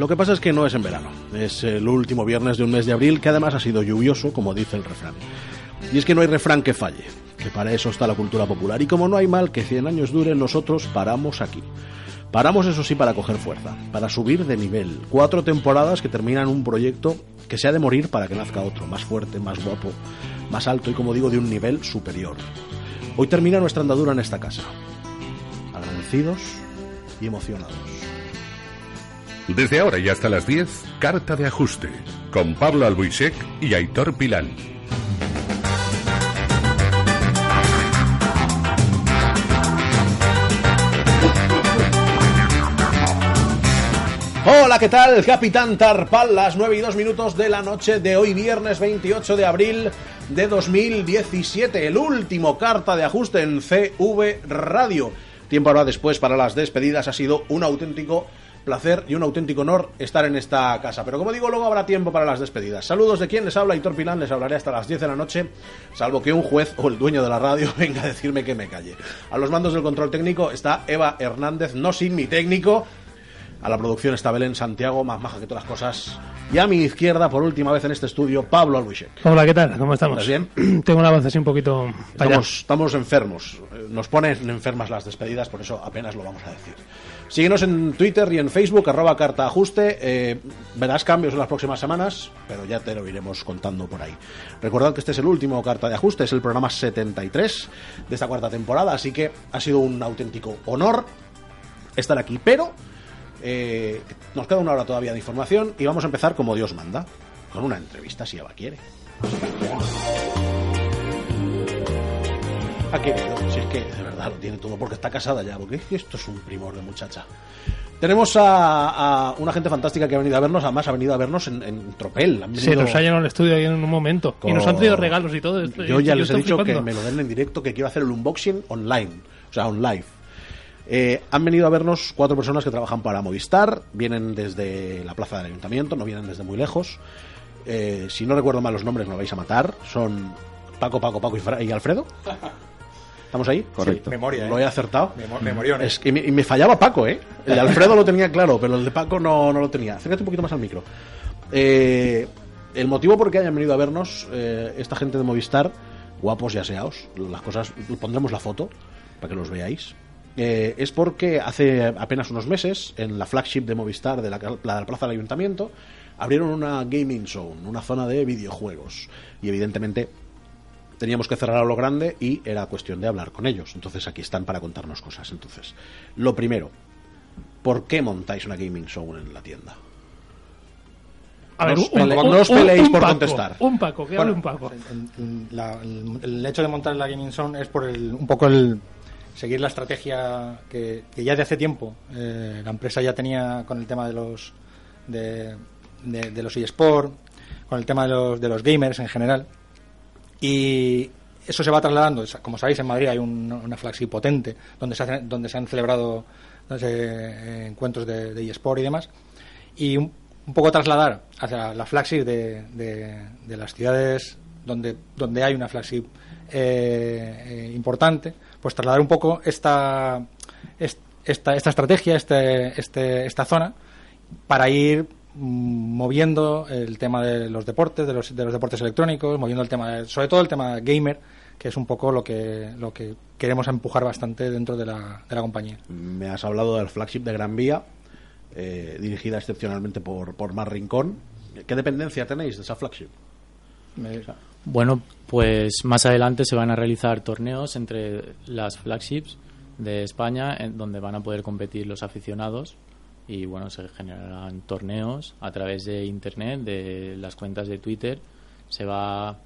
Lo que pasa es que no es en verano, es el último viernes de un mes de abril que además ha sido lluvioso, como dice el refrán. Y es que no hay refrán que falle, que para eso está la cultura popular. Y como no hay mal que 100 años dure, nosotros paramos aquí. Paramos eso sí para coger fuerza, para subir de nivel. Cuatro temporadas que terminan un proyecto que se ha de morir para que nazca otro, más fuerte, más guapo, más alto y como digo de un nivel superior. Hoy termina nuestra andadura en esta casa. Agradecidos y emocionados. Desde ahora y hasta las 10, Carta de Ajuste, con Pablo Albuisek y Aitor Pilán. Hola, ¿qué tal? Capitán Tarpal, las 9 y 2 minutos de la noche de hoy, viernes 28 de abril de 2017. El último carta de ajuste en CV Radio. Tiempo ahora después para las despedidas. Ha sido un auténtico placer y un auténtico honor estar en esta casa. Pero como digo, luego habrá tiempo para las despedidas. Saludos de quien les habla, Hitor Pilán. Les hablaré hasta las 10 de la noche, salvo que un juez o el dueño de la radio venga a decirme que me calle. A los mandos del control técnico está Eva Hernández, no sin mi técnico. A la producción está Belén Santiago, más maja que todas las cosas. Y a mi izquierda, por última vez en este estudio, Pablo Albuisek. Hola, ¿qué tal? ¿Cómo estamos? ¿Estás bien? Tengo una voz así un poquito... para allá. Estamos, estamos enfermos. Eh, Nos ponen enfermas las despedidas, por eso apenas lo vamos a decir. Síguenos en Twitter y en Facebook, arroba carta ajuste. Eh, verás cambios en las próximas semanas, pero ya te lo iremos contando por ahí. Recordad que este es el último carta de ajuste, es el programa 73 de esta cuarta temporada, así que ha sido un auténtico honor estar aquí. Pero eh, nos queda una hora todavía de información y vamos a empezar como Dios manda, con una entrevista si Eva quiere. Ha querido, si es que de verdad lo tiene todo porque está casada ya, porque es que esto es un primor de muchacha. Tenemos a, a una gente fantástica que ha venido a vernos, además ha venido a vernos en, en Tropel. Han Se venido- nos ha llenado el estudio ahí en un momento. Y nos han traído regalos y todo. Yo ya les he dicho que flipando. me lo den en directo, que quiero hacer el unboxing online, o sea, on live. Eh, han venido a vernos cuatro personas que trabajan para Movistar, vienen desde la plaza del ayuntamiento, no vienen desde muy lejos. Eh, si no recuerdo mal los nombres, me vais a matar. Son Paco, Paco, Paco y, Fra- y Alfredo. ¿Estamos ahí? Correcto. Memoria, Lo ¿eh? he acertado. Memo- memoriones. Es que me, y me fallaba Paco, ¿eh? El de Alfredo lo tenía claro, pero el de Paco no, no lo tenía. Acércate un poquito más al micro. Eh, el motivo por qué hayan venido a vernos eh, esta gente de Movistar, guapos y aseados, las cosas, pondremos la foto para que los veáis. eh, es porque hace apenas unos meses, en la flagship de Movistar de la, la Plaza del Ayuntamiento, abrieron una gaming zone, una zona de videojuegos. Y evidentemente teníamos que cerrar a lo grande y era cuestión de hablar con ellos. Entonces aquí están para contarnos cosas. Entonces, lo primero, ¿por qué montáis una gaming zone en la tienda? A ver, No os un- no os peleéis un por Paco, contestar. Un Paco, que hable un Paco. la- el, el hecho de montar la Gaming Zone es por el, un poco el seguir la estrategia que, que ya de hace tiempo eh, la empresa ya tenía con el tema de los de, de- de los eSport, con el tema de los, de los gamers en general. Y eso se va trasladando. Como sabéis, en Madrid hay un- una flagship potente donde se, hacen- donde se han celebrado eh, encuentros de, de eSport y demás. Y un, un poco trasladar hacia la flagship de, de- las ciudades donde, donde hay una flagship eh, eh, importante, pues trasladar un poco esta, est- esta, esta estrategia, este, este, esta zona, para ir moviendo el tema de los deportes, de los, de los deportes electrónicos, moviendo el tema, de- sobre todo el tema gamer, que es un poco lo que, lo que queremos empujar bastante dentro de la, de la compañía. Me has hablado del flagship de Gran Vía, eh, dirigida excepcionalmente por, por Mar Rincón. ¿Qué dependencia tenéis de esa flagship? Me- Bueno, pues más adelante se van a realizar torneos entre las flagships de España, en donde van a poder competir los aficionados y bueno, se generarán torneos a través de internet, de las cuentas de Twitter. Se va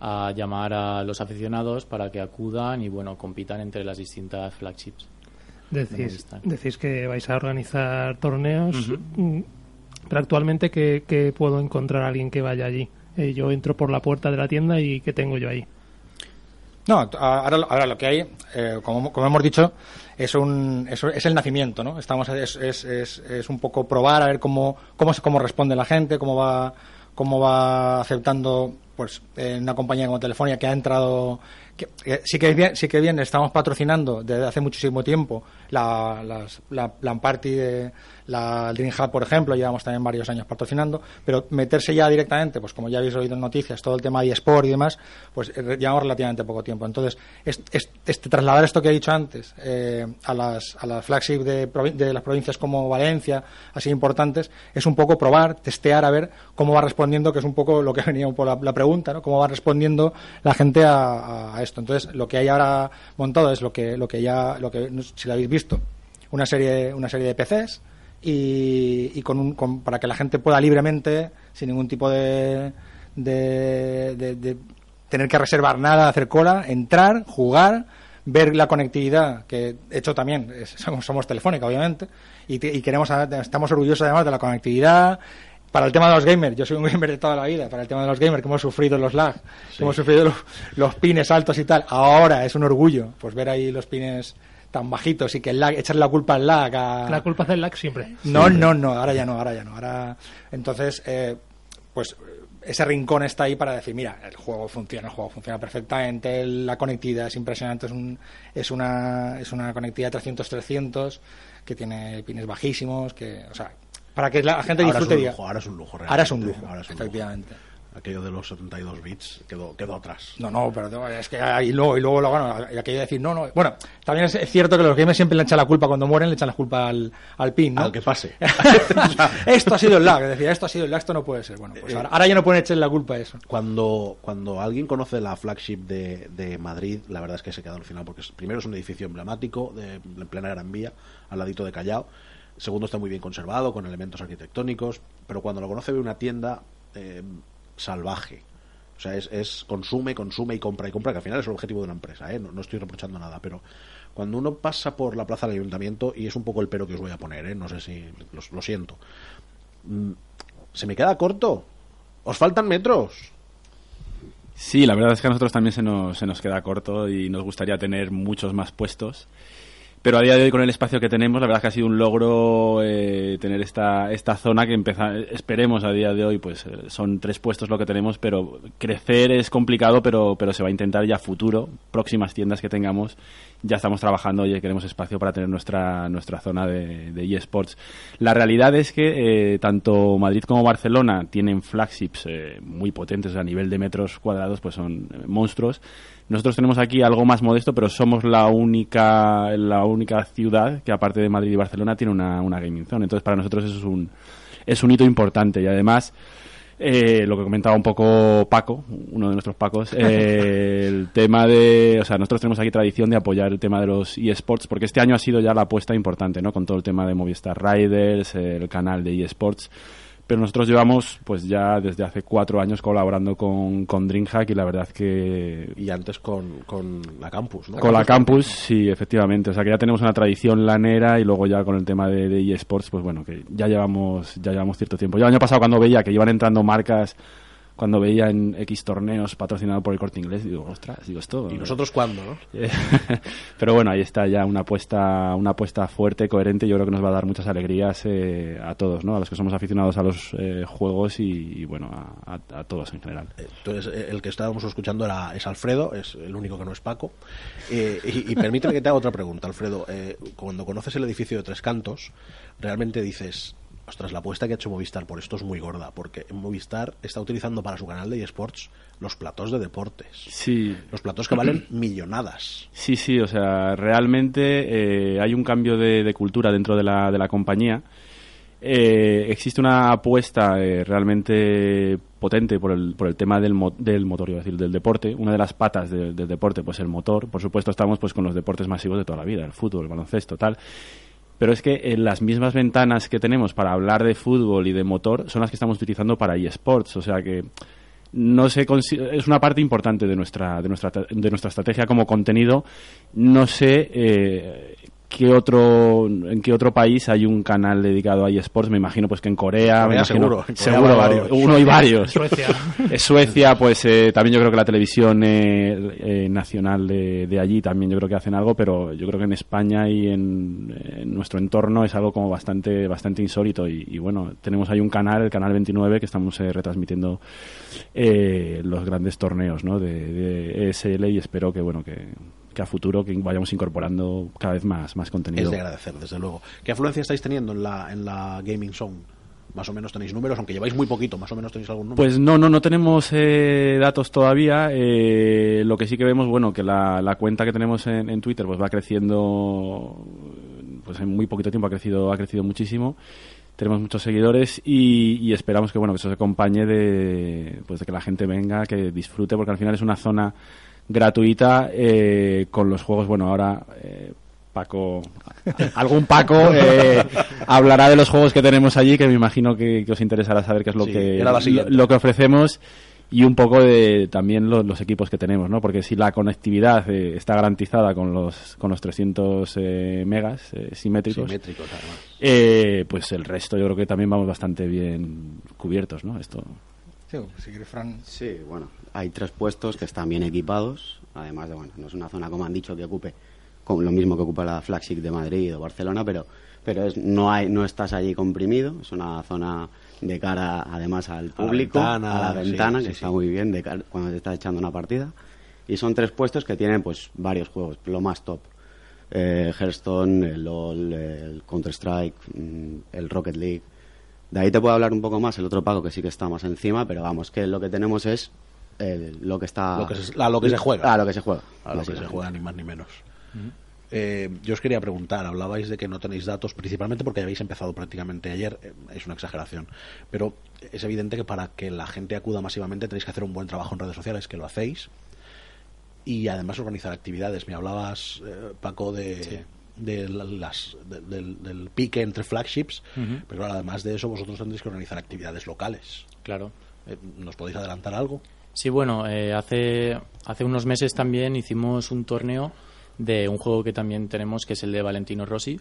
a llamar a los aficionados para que acudan y bueno, compitan entre las distintas flagships. de Decís, decís que vais a organizar torneos. Mm, Pero actualmente, ¿qué, qué puedo encontrar a alguien que vaya allí? Eh, yo entro por la puerta de la tienda y ¿qué tengo yo ahí? No, ahora, ahora lo que hay, eh, como, como hemos dicho, es un es, es el nacimiento, ¿no? Estamos es, es, es, es un poco probar a ver cómo cómo cómo responde la gente, cómo va cómo va aceptando pues eh, una compañía como Telefonia que ha entrado que, que sí que bien sí que bien estamos patrocinando desde hace muchísimo tiempo la la plan party de la Dream Hub por ejemplo llevamos también varios años patrocinando pero meterse ya directamente pues como ya habéis oído en noticias todo el tema de eSport y demás pues eh, llevamos relativamente poco tiempo entonces es, es- este, trasladar esto que he dicho antes eh, a las a las flagship de, de las provincias como Valencia así importantes es un poco probar testear a ver cómo va respondiendo que es un poco lo que venía por la, la pregunta ¿no? cómo va respondiendo la gente a, a esto entonces lo que hay ahora montado es lo que lo que ya lo que si lo habéis visto una serie una serie de PCs y, y con un, con- para que la gente pueda libremente sin ningún tipo de, de, de- de tener que reservar nada hacer cola entrar jugar ver la conectividad que he hecho también es- somos, somos telefónica obviamente y, te- y queremos estamos orgullosos además de la conectividad. Para el tema de los gamers, yo soy un gamer de toda la vida, para el tema de los gamers que hemos sufrido los lag, que hemos sufrido los, los pines altos y tal, ahora es un orgullo pues ver ahí los pines tan bajitos y que el lag, echarle la culpa al lag a... La culpa es del lag siempre. No, no, no, ahora ya no, ahora ya no. Ahora, entonces, eh, pues ese rincón está ahí para decir, mira, el juego funciona, el juego funciona perfectamente, la conectividad es impresionante, es, un, es, una, es una conectividad 300-300 que tiene pines bajísimos, que, o sea, para que la gente Ahora es disfrute un diga, lujo, ahora es un lujo. Ahora es un realmente, lujo, ahora es un lujo. efectivamente. Aquello de los 72 bits quedó, quedó atrás. No, no, pero es que y luego, y luego lo bueno, y aquello de decir, no, no. Bueno, también es, cierto que los gamers siempre le echan la culpa cuando mueren, le echan la culpa al, al pin, ¿no? Al que pase. esto ha sido el lag, decir, esto ha sido el lag, esto no puede ser. Bueno, pues Eh, ahora, ahora ya no pueden echar la culpa a eso. Cuando, cuando alguien conoce la flagship de, de Madrid, la verdad es que se queda alucinado porque primero es un edificio emblemático de, en plena Gran Vía, al ladito de Callao. Segundo, está muy bien conservado, con elementos arquitectónicos. Pero cuando lo conoce, ve una tienda eh, salvaje. O sea, es, es consume, consume y compra y compra, que al final es el objetivo de una empresa, ¿eh? no, no estoy reprochando nada, pero cuando uno pasa por la plaza del ayuntamiento, y es un poco el pero que os voy a poner, ¿eh? no sé si lo, siento, mm, se me queda corto. ¿Os faltan metros? Sí, la verdad es que a nosotros también se nos, se nos queda corto y nos gustaría tener muchos más puestos. Pero a día de hoy, con el espacio que tenemos, la verdad es que ha sido un logro eh, tener esta, esta zona que empeza, esperemos a día de hoy, pues eh, son tres puestos lo que tenemos, pero crecer es complicado, pero, pero se va a intentar ya futuro, próximas tiendas que tengamos, ya estamos trabajando y queremos espacio para tener nuestra, nuestra zona de, de eSports. La realidad es que eh, tanto Madrid como Barcelona tienen flagships eh, muy potentes a nivel de metros cuadrados, pues son eh, monstruos. Nosotros tenemos aquí algo más modesto, pero somos la única, la única ciudad que aparte de Madrid y Barcelona tiene una, una gaming zone. Entonces para nosotros eso es un, es un hito importante y además eh, lo que comentaba un poco Paco, uno de nuestros Pacos, eh, el tema de, o sea, nosotros tenemos aquí tradición de apoyar el tema de los eSports, porque este año ha sido ya la apuesta importante, ¿no? Con todo el tema de Movistar Riders, el canal de eSports. Pero nosotros llevamos, pues ya desde hace cuatro años colaborando con, con DreamHack y la verdad que Y antes con, con la campus, ¿no? con la campus, sí, efectivamente. O sea que ya tenemos una tradición lanera y luego ya con el tema de, de eSports, pues bueno, que ya llevamos, ya llevamos cierto tiempo. Yo el año pasado cuando veía que iban entrando marcas, cuando veía en X torneos patrocinado por el corte inglés, digo, ostras, digo esto. ¿Y nosotros cuándo, no? Eh, Pero bueno, ahí está ya una apuesta, una apuesta fuerte, coherente. Yo creo que nos va a dar muchas alegrías eh, a todos, ¿no? A los que somos aficionados a los eh, juegos y, y, bueno, a, a- a todos en general. Entonces, eh, el que estábamos escuchando era, es Alfredo, es el único que no es Paco. Eh, y, y permíteme que te haga otra pregunta, Alfredo. Eh, cuando conoces el edificio de Tres Cantos, realmente dices, ostras, la apuesta que ha hecho Movistar por esto es muy gorda, porque Movistar está utilizando para su canal de eSports los platós de deportes. Sí, Los platós que valen millonadas. Sí, sí, o sea, realmente eh, hay un cambio de, de cultura dentro de la, de la compañía. Eh, existe una apuesta eh, realmente potente por el, por el tema del, mo- del motor, iba a decir, del deporte. Una de las patas de- del deporte, pues el motor. Por supuesto, estamos pues con los deportes masivos de toda la vida, el fútbol, el baloncesto, tal. Pero es que en las mismas ventanas que tenemos para hablar de fútbol y de motor son las que estamos utilizando para eSports. O sea que no se es una parte importante de nuestra de nuestra de nuestra estrategia como contenido no sé eh, qué otro en qué otro país hay un canal dedicado a eSports me imagino pues que en Corea, Corea me imagino- seguro, en Corea seguro hay varios. uno y varios Suecia. Suecia pues eh, también yo creo que la televisión eh, eh, nacional de, de allí también yo creo que hacen algo pero yo creo que en España y en, en nuestro entorno es algo como bastante bastante insólito y, y bueno tenemos ahí un canal el canal 29 que estamos eh, retransmitiendo eh, los grandes torneos ¿no? de, de ESL y espero que bueno que, que a futuro que vayamos incorporando cada vez más más contenido Es de agradecer, desde luego. ¿Qué afluencia estáis teniendo en la, en la Gaming Zone? Más o menos tenéis números, aunque lleváis muy poquito, más o menos tenéis algún número. Pues no, no, no tenemos eh, datos todavía. Eh, lo que sí que vemos, bueno, que la, la cuenta que tenemos en, en Twitter pues va creciendo, pues en muy poquito tiempo ha crecido, ha crecido muchísimo. Tenemos muchos seguidores y, y esperamos que bueno que eso se acompañe de, pues de que la gente venga, que disfrute, porque al final es una zona gratuita eh, con los juegos. Bueno, ahora eh, Paco, algún Paco eh, hablará de los juegos que tenemos allí, que me imagino que, que os interesará saber qué es lo Sí, que lo, que ofrecemos y un poco de también lo- los equipos que tenemos, ¿no? Porque si la conectividad eh, está garantizada con los con los 300 eh, megas eh, simétricos, Simétricos, eh, pues el resto yo creo que también vamos bastante bien cubiertos, ¿no? Esto Sí, si quieres, Fran. Sí, bueno, hay tres puestos que están bien equipados, además de, bueno, no es una zona, como han dicho, que ocupe como lo mismo que ocupa la flagship de Madrid o Barcelona, pero, pero es, no, hay, no estás allí comprimido, es una zona de cara además al público, ventana, a la ventana, sí, que sí. está muy bien de cara- cuando te estás echando una partida. Y son tres puestos que tienen pues varios juegos, lo más top. Eh, Hearthstone, el LOL, el Counter-Strike, mm, el Rocket League. De ahí te puedo hablar un poco más el otro pago que sí que está más encima, pero vamos, que lo que tenemos es el- lo que está... Lo que se- a lo que se juega. A lo que se juega. a lo que se juega ni más ni menos. Eh, yo os quería preguntar, hablabais de que no tenéis datos, principalmente porque habéis empezado prácticamente ayer, eh, es una exageración, pero es evidente que para que la gente acuda masivamente tenéis que hacer un buen trabajo en redes sociales, que lo hacéis, y además organizar actividades. Me hablabas, eh, Paco, de, de la- las, de- del, del pique entre flagships, pero además de eso vosotros tendréis que organizar actividades locales. Claro. Eh, ¿Nos podéis adelantar algo? Sí, bueno, eh, hace, hace unos meses también hicimos un torneo de un juego que también tenemos, que es el de Valentino Rossi,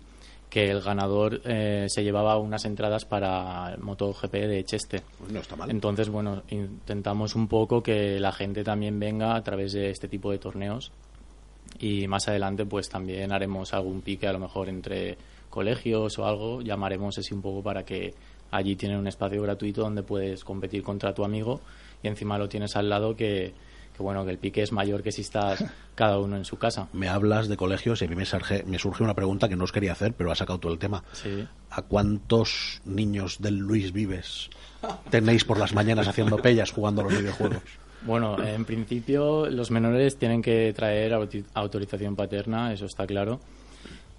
que el ganador eh, se llevaba unas entradas para el MotoGP de Cheste. Pues no está mal. Entonces, bueno, intentamos un poco que la gente también venga a través de este tipo de torneos y más adelante pues también haremos algún pique a lo mejor entre colegios o algo, llamaremos así un poco para que allí tienen un espacio gratuito donde puedes competir contra tu amigo y encima lo tienes al lado que, que bueno, que el pique es mayor que si estás cada uno en su casa. Me hablas de colegios y a mí me surge, me surge una pregunta que no os quería hacer, pero ha sacado todo el tema. Sí. ¿A cuántos niños del Luis Vives tenéis por las mañanas haciendo pellas jugando a los videojuegos? Bueno, en principio los menores tienen que traer autorización paterna, eso está claro.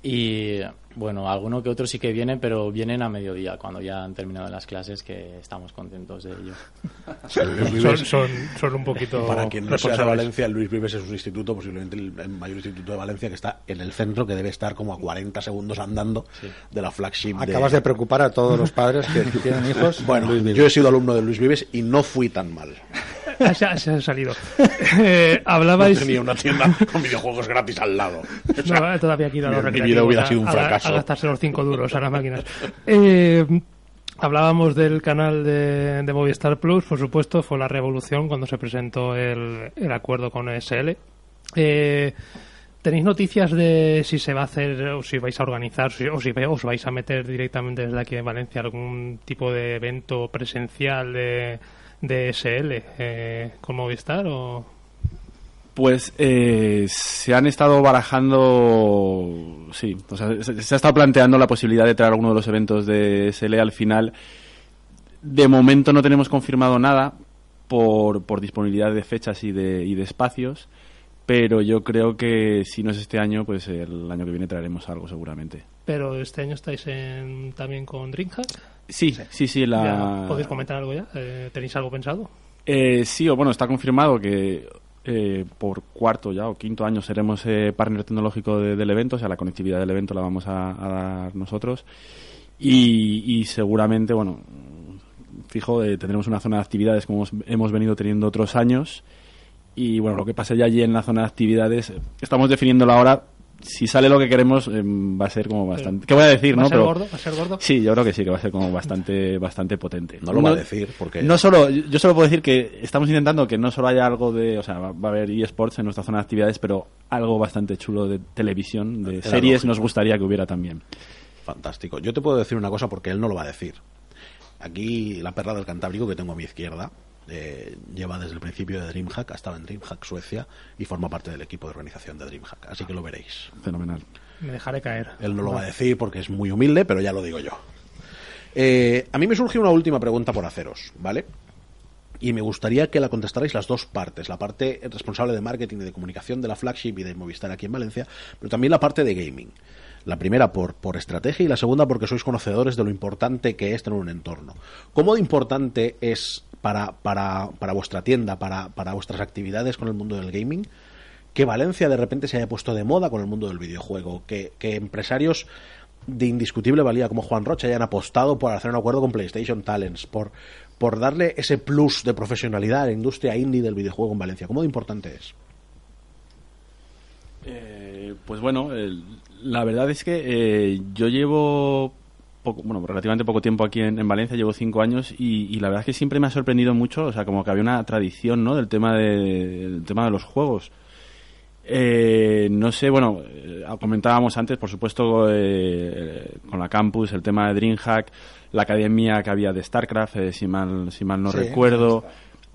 Y bueno, alguno que otro sí que viene, pero vienen a mediodía, cuando ya han terminado las clases, que estamos contentos de ello. Son, son, son un poquito Para quien no sea de. Valencia, Luis Vives es un instituto, posiblemente el, mayor instituto de Valencia, que está en el centro, que debe estar como a 40 segundos andando de la flagship. Acabas de preocupar a todos los padres que tienen hijos. Bueno, Luis Vives. yo he sido alumno de Luis Vives y no fui tan mal. Ah, Se ha, se ha salido. Eh, hablabais. Tenía una tienda con videojuegos gratis al lado. O sea, No, todavía aquí a mi- mi vida hubiera a- sido un a- fracaso. A, gastarse los 5 duros a las máquinas. Eh, hablábamos del canal de, de Movistar Plus, por supuesto, fue la revolución cuando se presentó el, el acuerdo con ESL. Eh, ¿Tenéis noticias de si se va a hacer o si vais a organizar si- o si os vais a meter directamente desde aquí en Valencia algún tipo de evento presencial de, de ESL eh, con Movistar o Pues eh, se han estado barajando, sí, o sea, se, se ha estado planteando la posibilidad de traer alguno de los eventos de SL al final. De momento no tenemos confirmado nada por, por disponibilidad de fechas y de, y de espacios, pero yo creo que si no es este año, pues el año que viene traeremos algo seguramente. pero este año estáis en, también con DreamHack Sí, sí, sí, la... ¿Ya ¿Podéis comentar algo ya? Eh, ¿Tenéis algo pensado? Eh, sí, o bueno, está confirmado que eh, por cuarto ya o quinto año seremos eh, partner tecnológico de- del evento, o sea, la conectividad del evento la vamos a, a dar nosotros. Y, y seguramente, bueno, fijo, eh, tendremos una zona de actividades como hemos, hemos venido teniendo otros años. Y bueno, lo que pasa ya allí en la zona de actividades, estamos definiéndolo ahora si sale lo que queremos, eh, va a ser como bastante. ¿Qué voy a decir, ¿Va no? a ser Pero- gordo? ¿Va a ser gordo? Sí, yo creo que sí, que va a ser como bastante, bastante potente. No lo va a decir, porque- No solo, yo solo puedo decir que estamos intentando que no solo haya algo de, o sea, va, va a haber eSports en nuestra zona de actividades, pero algo bastante chulo de televisión, de Era series, lógico. nos gustaría que hubiera también. Fantástico. Yo te puedo decir una cosa porque él no lo va a decir. Aquí la perra del Cantábrico que tengo a mi izquierda eh, lleva desde el principio de DreamHack, ha estado en DreamHack Suecia y forma parte del equipo de organización de DreamHack. Así que lo veréis. Fenomenal. Me dejaré caer. Él no lo va a decir porque es muy humilde, pero ya lo digo yo. Eh, a mí me surge una última pregunta por haceros, ¿vale? Y me gustaría que la contestarais las dos partes, la parte responsable de marketing y de comunicación de la flagship y de Movistar aquí en Valencia, pero también la parte de gaming. La primera por, por estrategia y la segunda porque sois conocedores de lo importante que es tener un entorno. ¿Cómo de importante es para, para, para vuestra tienda, para, para vuestras actividades con el mundo del gaming, que Valencia de repente se haya puesto de moda con el mundo del videojuego, que, que empresarios de indiscutible valía como Juan Rocha hayan apostado por hacer un acuerdo con PlayStation Talents, por, por darle ese plus de profesionalidad a la industria indie del videojuego en Valencia. ¿Cómo de importante es? Eh, pues bueno, la verdad es que eh, yo llevo poco, bueno, relativamente poco tiempo aquí en, en Valencia, llevo cinco años y, y la verdad es que siempre me ha sorprendido mucho, o sea, como que había una tradición, ¿no? Del tema de, del tema de los juegos. Eh, no sé, bueno, eh, comentábamos antes, por supuesto, eh, con la campus, el tema de DreamHack, la academia que había de StarCraft, eh, si mal, si mal no Sí, recuerdo.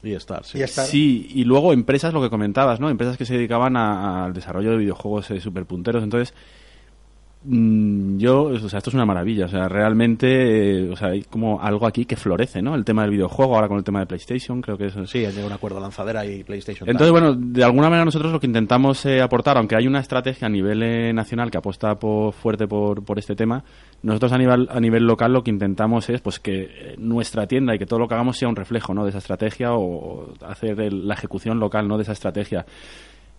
Y Star, sí. Y Star. Sí, y luego empresas, lo que comentabas, ¿no? Empresas que se dedicaban a- al desarrollo de videojuegos eh, superpunteros. Entonces, yo, o sea, esto es una maravilla. O sea, realmente, eh, o sea, hay como algo aquí que florece, ¿no? El tema del videojuego, ahora con el tema de PlayStation, creo que eso Sí, han llegado a un acuerdo lanzadera y PlayStation. entonces, bueno, de alguna manera nosotros lo que intentamos eh, aportar, aunque hay una estrategia a nivel eh, nacional que apuesta por, fuerte por, por este tema, nosotros a nivel, a nivel local lo que intentamos es pues que nuestra tienda y que todo lo que hagamos sea un reflejo ¿no? de esa estrategia o, o hacer el- la ejecución local ¿no? de esa estrategia.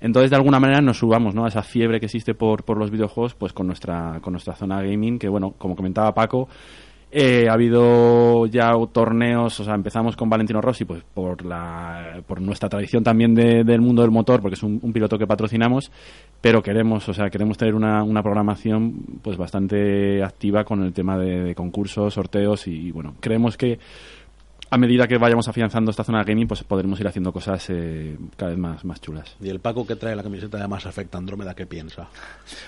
Entonces, de alguna manera nos subamos ¿no? a esa fiebre que existe por, por los videojuegos pues con nuestra, con nuestra zona gaming, que bueno, como comentaba Paco, eh, ha habido ya torneos, o sea, empezamos con Valentino Rossi, pues por la, por nuestra tradición también de- del mundo del motor, porque es un, piloto que patrocinamos, pero queremos, o sea, queremos tener una, una programación pues bastante activa con el tema de concursos, sorteos y bueno, creemos que a medida que vayamos afianzando esta zona de gaming, pues podremos ir haciendo cosas eh, cada vez más, más chulas. Y el Paco que trae la camiseta de Mass Effect Andrómeda, ¿qué piensa?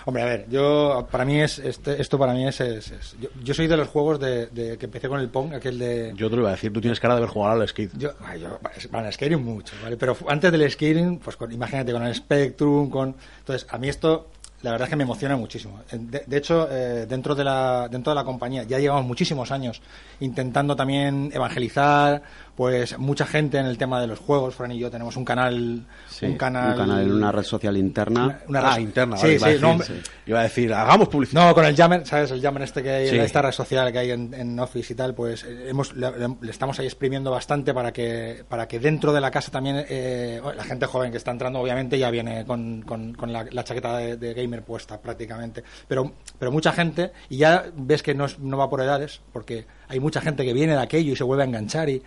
Hombre, a ver, yo para mí es este, esto para mí es, es- es- yo, yo soy de los juegos de, de que empecé con el Pong, aquel de Yo te lo iba a decir, tú tienes cara de haber jugado al Skid. yo, ay, yo bueno, el Skyrim mucho, ¿vale? Pero antes del Skyrim, pues con, imagínate con el Spectrum, con entonces a mí esto la verdad es que me emociona muchísimo. Eh, De, hecho, eh, dentro de la dentro de la compañía ya llevamos muchísimos años intentando también evangelizar, pues mucha gente en el tema de los juegos. Fran y yo tenemos un canal, Sí, un canal, un canal en una red social interna. una ah, red- interna. Sí, vale, iba, a sí, decir, no, iba a decir, hagamos publicidad. no, con el Jammer, ¿sabes? El Jammer este que hay, Sí. esta red social que hay en, en Office y tal, pues eh, hemos, le, le estamos ahí exprimiendo bastante para que, para que dentro de la casa también eh, bueno, la gente joven que está entrando obviamente ya viene con, con- con la, la chaqueta de, de gamer puesta prácticamente. Pero, pero mucha gente, y ya ves que no, es- no va por edades, porque hay mucha gente que viene de aquello y se vuelve a enganchar y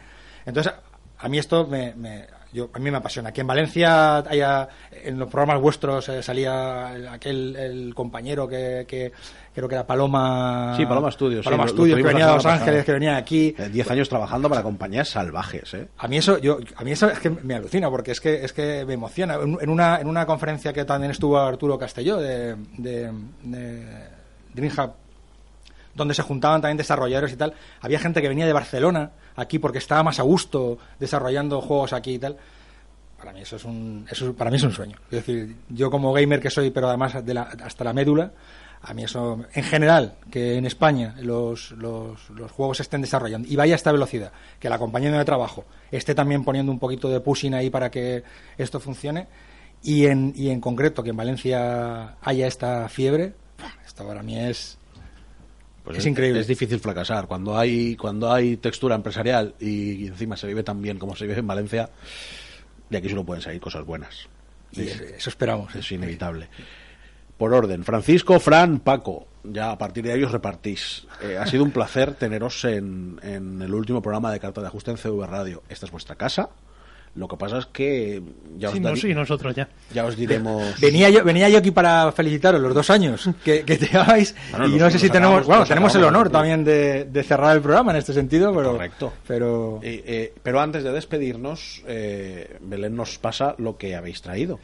entonces a mí esto me, me- yo, a mí me apasiona. Que en Valencia haya, en los programas vuestros eh, salía el- aquel el compañero que, que creo que era Paloma. Sí, Paloma Studios, sí, Paloma lo- lo Studios, que venía de Los Ángeles, pasada. que venía aquí. Eh, Diez años trabajando para compañías salvajes, ¿eh? A mí eso, yo, a mí eso es que me alucina, porque es que, es que me emociona. En, una, en una conferencia que también estuvo Arturo Castelló de, de, donde se juntaban también desarrolladores y tal, había gente que venía de Barcelona aquí porque estaba más a gusto desarrollando juegos aquí y tal. Para mí eso es un, eso para mí es un sueño. Es decir, yo como gamer que soy, pero además de la- hasta la médula, a mí eso, en general, que en España los, los, juegos estén desarrollando y vaya a esta velocidad, que la compañía de trabajo esté también poniendo un poquito de pushing ahí para que esto funcione y en, y en concreto que en Valencia haya esta fiebre, esto para mí es, Pues es increíble. Es difícil fracasar. Cuando hay, cuando hay textura empresarial y, encima se vive tan bien como se vive en Valencia, de aquí solo pueden salir cosas buenas. y eso esperamos. Es inevitable. Por orden, Francisco, Fran, Paco, ya a partir de ahí os repartís. Eh, ha sido un placer teneros en, en el último programa de Carta de Ajuste en CV Radio. Esta es vuestra casa, Lo que pasa es que ya os, Sí, no, sí, nosotros ya. ya os diremos. Venía yo, venía yo aquí para felicitaros los dos años que, que lleváis Bueno, y no sé si tenemos, acabamos- bueno, tenemos el honor también de, de cerrar el programa en este sentido, pero Correcto. pero Eh, eh, pero antes de despedirnos, eh, Belén nos pasa lo que habéis traído.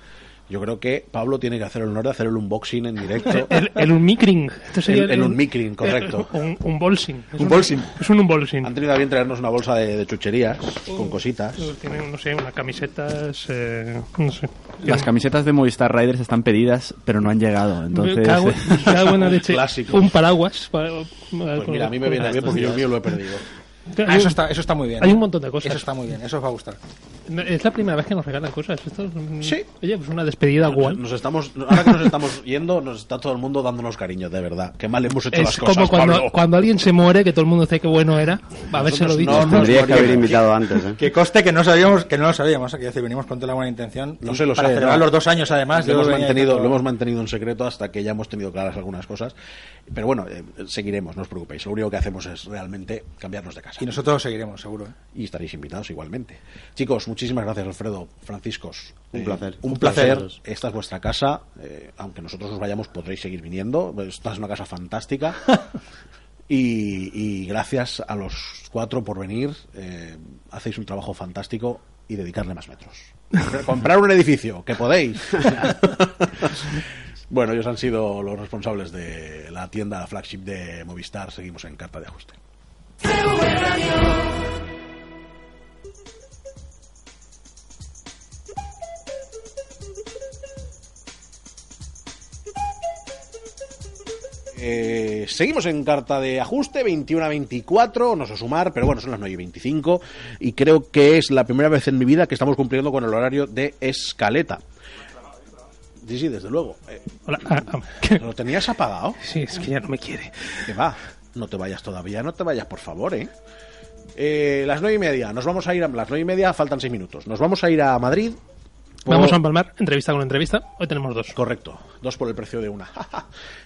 Yo creo que Pablo tiene que hacer el honor de hacer el unboxing en directo. El, el unmikring. Esto sería El- el unmikring, correcto. Un, un bolsing. Es Un bolsing. Es un unbolsing. Han tenido a bien traernos una bolsa de, de chucherías con cositas. Tienen, no sé, unas camisetas, eh, no sé. Las camisetas de Movistar Riders están pedidas, pero no han llegado. Entonces, Cago- cago en la leche. Clásico. Un paraguas. para- Pues mira, a mí me viene bien porque yo el mío lo he perdido. Ah, eso está eso está muy bien. Hay ¿eh? un montón de cosas. Eso está muy bien, eso os va a gustar. Es la primera vez que nos regalan cosas. Esto es un- Sí. Oye, pues una despedida guay. Nos estamos, ahora que nos estamos yendo, nos está todo el mundo dándonos cariño, de verdad. Qué mal hemos hecho las Es cosas, como cuando, Pablo. cuando alguien se muere, que todo el mundo dice que bueno era. A ver si lo dicho. no que haber invitado antes, ¿eh? Que coste que no sabíamos, que no lo sabíamos, quiero decir, venimos con toda la buena intención. Lo sé, lo para celebrar no. los dos años además. lo hemos, mantenido, lo hemos mantenido en secreto hasta que ya hemos tenido claras algunas cosas. Pero bueno, eh, seguiremos, no os preocupéis. Lo único que hacemos es realmente cambiarnos de casa. Y nosotros seguiremos, seguro. ¿eh? Y estaréis invitados igualmente. Chicos, muchísimas gracias, Alfredo, Franciscos. Un Eh, placer. Un Un placer. placer. Esta es vuestra casa. eh, aunque nosotros nos vayamos, podréis seguir viniendo. Esta es una casa fantástica. y, y gracias a los cuatro por venir. eh, hacéis un trabajo fantástico y dedicarle más metros. Comprar un edificio, que podéis. bueno, ellos han sido los responsables de la tienda flagship de Movistar. Seguimos en carta de ajuste. Eh, seguimos en carta de ajuste, 21 a 24, no sé sumar, pero bueno, son las 9 y 25 y creo que es la primera vez en mi vida que estamos cumpliendo con el horario de escaleta. Sí, sí, desde luego. Eh, Hola, ah, ah, ¿Lo tenías apagado? Sí, es que ya no me quiere. Que va, no te vayas todavía, no te vayas, por favor, ¿eh? Eh, las nueve y media, nos vamos a ir a las nueve y media, faltan seis minutos. Nos vamos a ir a Madrid. Vamos a empalmar entrevista con entrevista. Hoy tenemos dos. Correcto, dos por el precio de una.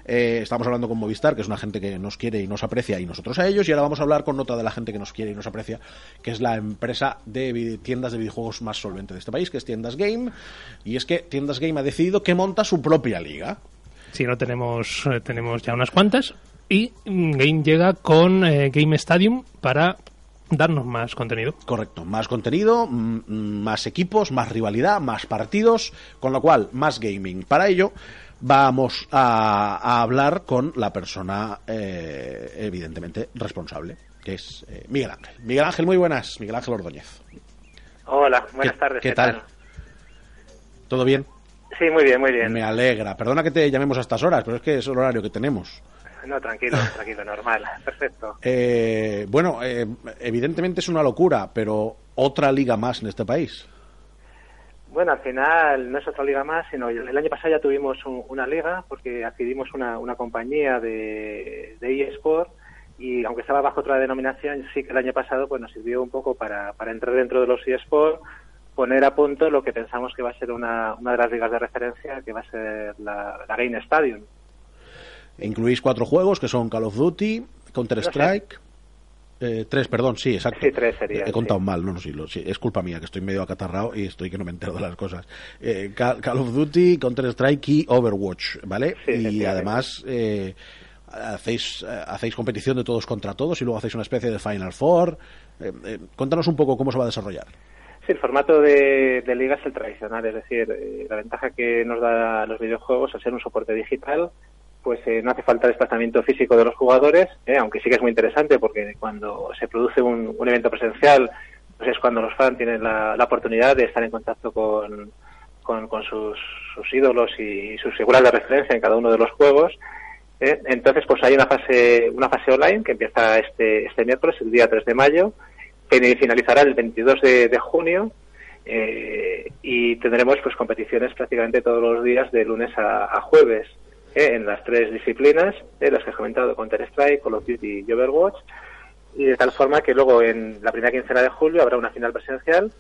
Eh, estamos hablando con Movistar, que es una gente que nos quiere y nos aprecia, y nosotros a ellos. Y ahora vamos a hablar con otra de la gente que nos quiere y nos aprecia, que es la empresa de tiendas de videojuegos más solvente de este país, que es Tiendas Game. Y es que Tiendas Game ha decidido que monta su propia liga. Sí, no tenemos, eh, tenemos ya unas cuantas. Y mm, Game llega con eh, Game Stadium para darnos más contenido. Correcto, más contenido, mm, mm, más equipos, más rivalidad, más partidos, con lo cual más gaming. Para ello vamos a, a hablar con la persona eh, evidentemente responsable, que es eh, Miguel Ángel. Miguel Ángel, muy buenas. Miguel Ángel Ordóñez. Hola, buenas ¿Qué- tardes. qué tal? ¿Todo bien? Sí, muy bien, muy bien. Me alegra. Perdona que te llamemos a estas horas, pero es que es el horario que tenemos. No, tranquilo, tranquilo, normal. Perfecto. Eh, bueno, eh, evidentemente es una locura, pero otra liga más en este país. Bueno, al final no es otra liga más, sino el año pasado ya tuvimos un- una liga porque adquirimos una, una compañía de, de eSport y aunque estaba bajo otra denominación, sí que el año pasado pues nos sirvió un poco para, para entrar dentro de los eSport, poner a punto lo que pensamos que va a ser una, una de las ligas de referencia, que va a ser la, la Game Stadium. Incluís cuatro juegos que son Call of Duty, Counter Strike. eh, tres, perdón, sí, exacto. Sí, tres serían, He contado sí. mal, no, no, sí, lo- sí, es culpa mía que estoy medio acatarrado y estoy que no me entero de las cosas. Eh, Ca- Call of Duty, Counter Strike y Overwatch, ¿vale? Sí, y además eh, hacéis eh, hacéis competición de todos contra todos y luego hacéis una especie de Final Four. Eh, eh, cuéntanos un poco cómo se va a desarrollar. Sí, el formato de, de liga es el tradicional, es decir, la ventaja que nos da los videojuegos al ser un soporte digital, pues eh, no hace falta el desplazamiento físico de los jugadores, eh, aunque sí que es muy interesante porque cuando se produce un, evento presencial, pues es cuando los fans tienen la, oportunidad de estar en contacto con, con, sus, sus ídolos y sus figuras de referencia en cada uno de los juegos. eh. Entonces, pues hay una fase, una fase online que empieza este, este miércoles, el día 3 de mayo, que finalizará el 22 de, junio eh, y tendremos pues competiciones prácticamente todos los días de lunes a, jueves en las tres disciplinas, eh, las que has comentado, Counter Strike, Call of Duty y Overwatch, y de tal forma que luego en la primera quincena de julio habrá una final presencial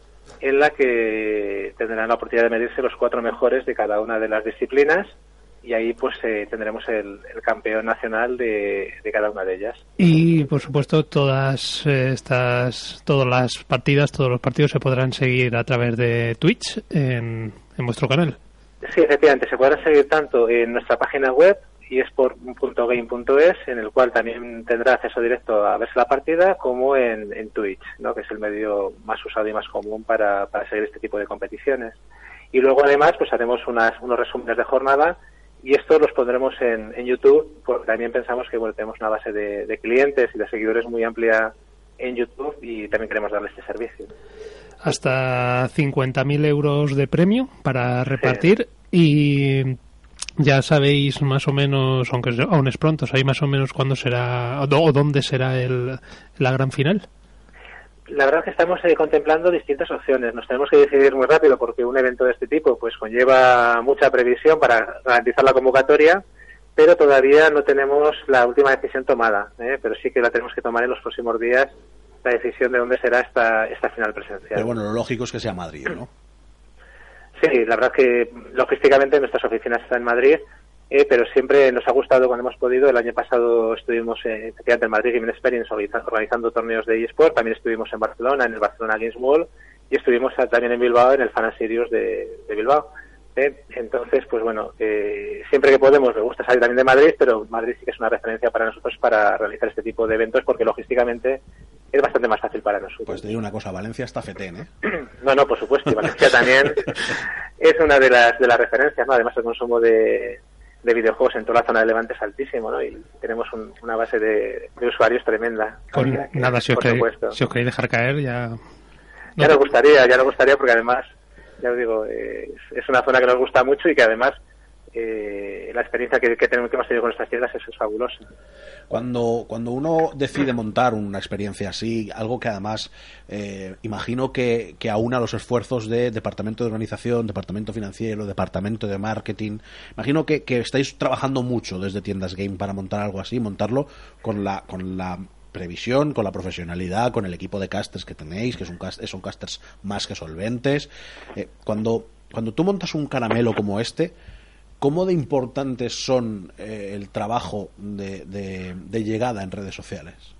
en la que tendrán la oportunidad de medirse los cuatro mejores de cada una de las disciplinas y ahí pues eh, tendremos el, el campeón nacional de, de cada una de ellas. Y por supuesto todas eh, estas, todas las partidas, todos los partidos se podrán seguir a través de Twitch en, en vuestro canal. Sí, efectivamente, se podrán seguir tanto en nuestra página web eSport.game.es, en el cual también tendrá acceso directo a verse la partida, como en, en Twitch, ¿no? que es el medio más usado y más común para, para seguir este tipo de competiciones. Y luego además pues haremos unas, unos resúmenes de jornada y estos los pondremos en, en YouTube, porque también pensamos que bueno, tenemos una base de, de clientes y de seguidores muy amplia en YouTube y también queremos darle este servicio. Hasta 50.000 euros de premio para repartir y ya sabéis más o menos, aunque aún es pronto, ¿sabéis más o menos cuándo será o dó- o dónde será el, la gran final? La verdad es que estamos eh, contemplando distintas opciones. Nos tenemos que decidir muy rápido porque un evento de este tipo pues conlleva mucha previsión para garantizar la convocatoria, pero todavía no tenemos la última decisión tomada. ¿eh? Pero sí que la tenemos que tomar en los próximos días la decisión de dónde será esta, esta final presencial. Pero bueno, lo lógico es que sea Madrid, ¿no? Sí, la verdad que logísticamente nuestras oficinas están en Madrid, eh, pero siempre nos ha gustado cuando hemos podido. El año pasado estuvimos eh, en Madrid Gaming Experience organiza- organizando torneos de eSport, también estuvimos en Barcelona, en el Barcelona Games World, y estuvimos también en Bilbao, en el Fan Series de, de Bilbao. eh. Entonces, pues bueno, eh, siempre que podemos, me gusta salir también de Madrid, pero Madrid sí que es una referencia para nosotros para realizar este tipo de eventos, porque logísticamente es bastante más fácil para nosotros. Pues te digo una cosa, Valencia está fetén, ¿eh? No, no, por supuesto. Y Valencia también es una de las de las referencias, ¿no? Además, el consumo de, de videojuegos en toda la zona de Levante es altísimo, ¿no? Y tenemos un- una base de, de usuarios tremenda. Con que, nada, si os, queréis, supuesto. si os queréis dejar caer, ya. Ya nos gustaría, ya nos gustaría, porque además, ya os digo, eh, es una zona que nos gusta mucho y que además eh, la experiencia que, tenemos que hemos tenido con nuestras tiendas es, fabulosa. Cuando, cuando uno decide montar una experiencia así, algo que además eh, imagino que, que aúna los esfuerzos de departamento de organización, departamento financiero, departamento de marketing, imagino que, que estáis trabajando mucho desde Tiendas Game para montar algo así, montarlo con la, con la previsión, con la profesionalidad, con el equipo de casters que tenéis, que cast- son casters más que solventes. Eh, cuando, cuando tú montas un caramelo como este, ¿Cómo de importantes son eh, el trabajo de, de- llegada en redes sociales?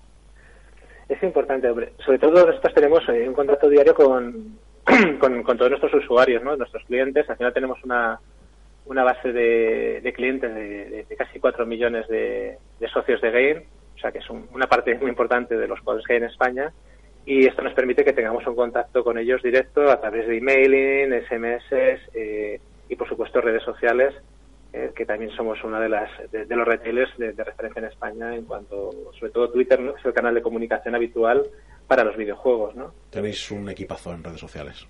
Es importante, hombre. Sobre todo nosotros tenemos eh, un contacto diario con, con, todos nuestros usuarios, ¿no? Nuestros clientes. Al final tenemos una, una base de, clientes de, casi 4 millones de, socios de Game, o sea que es un- una parte muy importante de los jugadores que hay en España. Y esto nos permite que tengamos un contacto con ellos directo a través de emailing, SMS eh, y, por supuesto, redes sociales, eh, que también somos una de las de, de los retailers de, de referencia en España en cuanto, sobre todo Twitter, ¿no? es el canal de comunicación habitual para los videojuegos, ¿no? Tenéis un equipazo en redes sociales.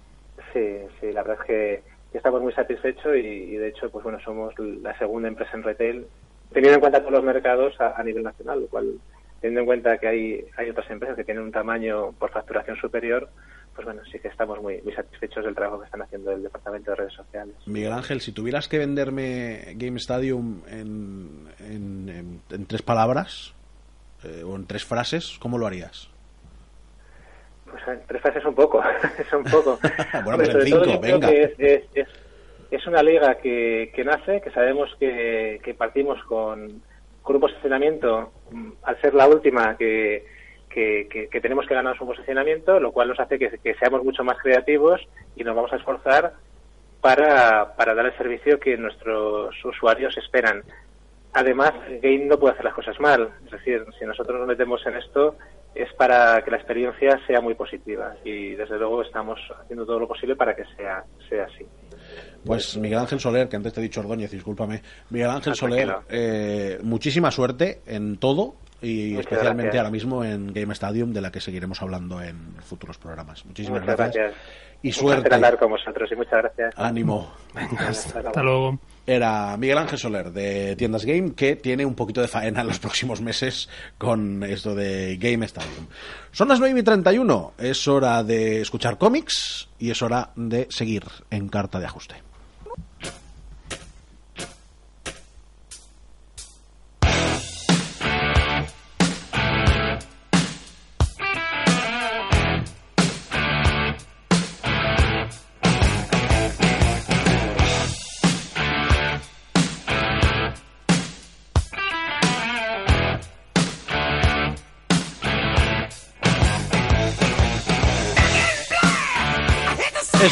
Sí, sí, la verdad es que, que estamos muy satisfechos y, y, de hecho, pues bueno, somos la segunda empresa en retail, teniendo en cuenta todos los mercados a, a nivel nacional, lo cual, teniendo en cuenta que hay, hay otras empresas que tienen un tamaño por facturación superior, pues bueno, sí que estamos muy, muy satisfechos del trabajo que están haciendo el departamento de redes sociales. Miguel Ángel, si tuvieras que venderme Game Stadium en, en- en- en tres palabras eh, o en tres frases, ¿cómo lo harías? Pues en tres frases un poco, es un poco. Bueno, pues en sobre todo cinco, venga. que es, es, es, es una liga que, que nace, que sabemos que, que partimos con, con un posicionamiento, mm, al ser la última que, que, que- que tenemos que ganar un posicionamiento, lo cual nos hace que, que seamos mucho más creativos y nos vamos a esforzar para, para dar el servicio que nuestros usuarios esperan. Además, Game no puede hacer las cosas mal. Es decir, si nosotros nos metemos en esto es para que la experiencia sea muy positiva y desde luego estamos haciendo todo lo posible para que sea, sea así. Pues Miguel Ángel Soler, que antes te he dicho Ordóñez, discúlpame. Miguel Ángel Ah, Soler, eh, muchísima suerte en todo y Muchas especialmente gracias. ahora mismo en Game Stadium, de la que seguiremos hablando en futuros programas. Muchísimas Muchas gracias. gracias. Y Un suerte. hablar con vosotros y muchas gracias. Ánimo. Hasta luego. Era Miguel Ángel Soler de Tiendas Game que tiene un poquito de faena en los próximos meses con esto de Game Stadium. Son las 9 y 31. Es hora de escuchar cómics y es hora de seguir en carta de ajuste.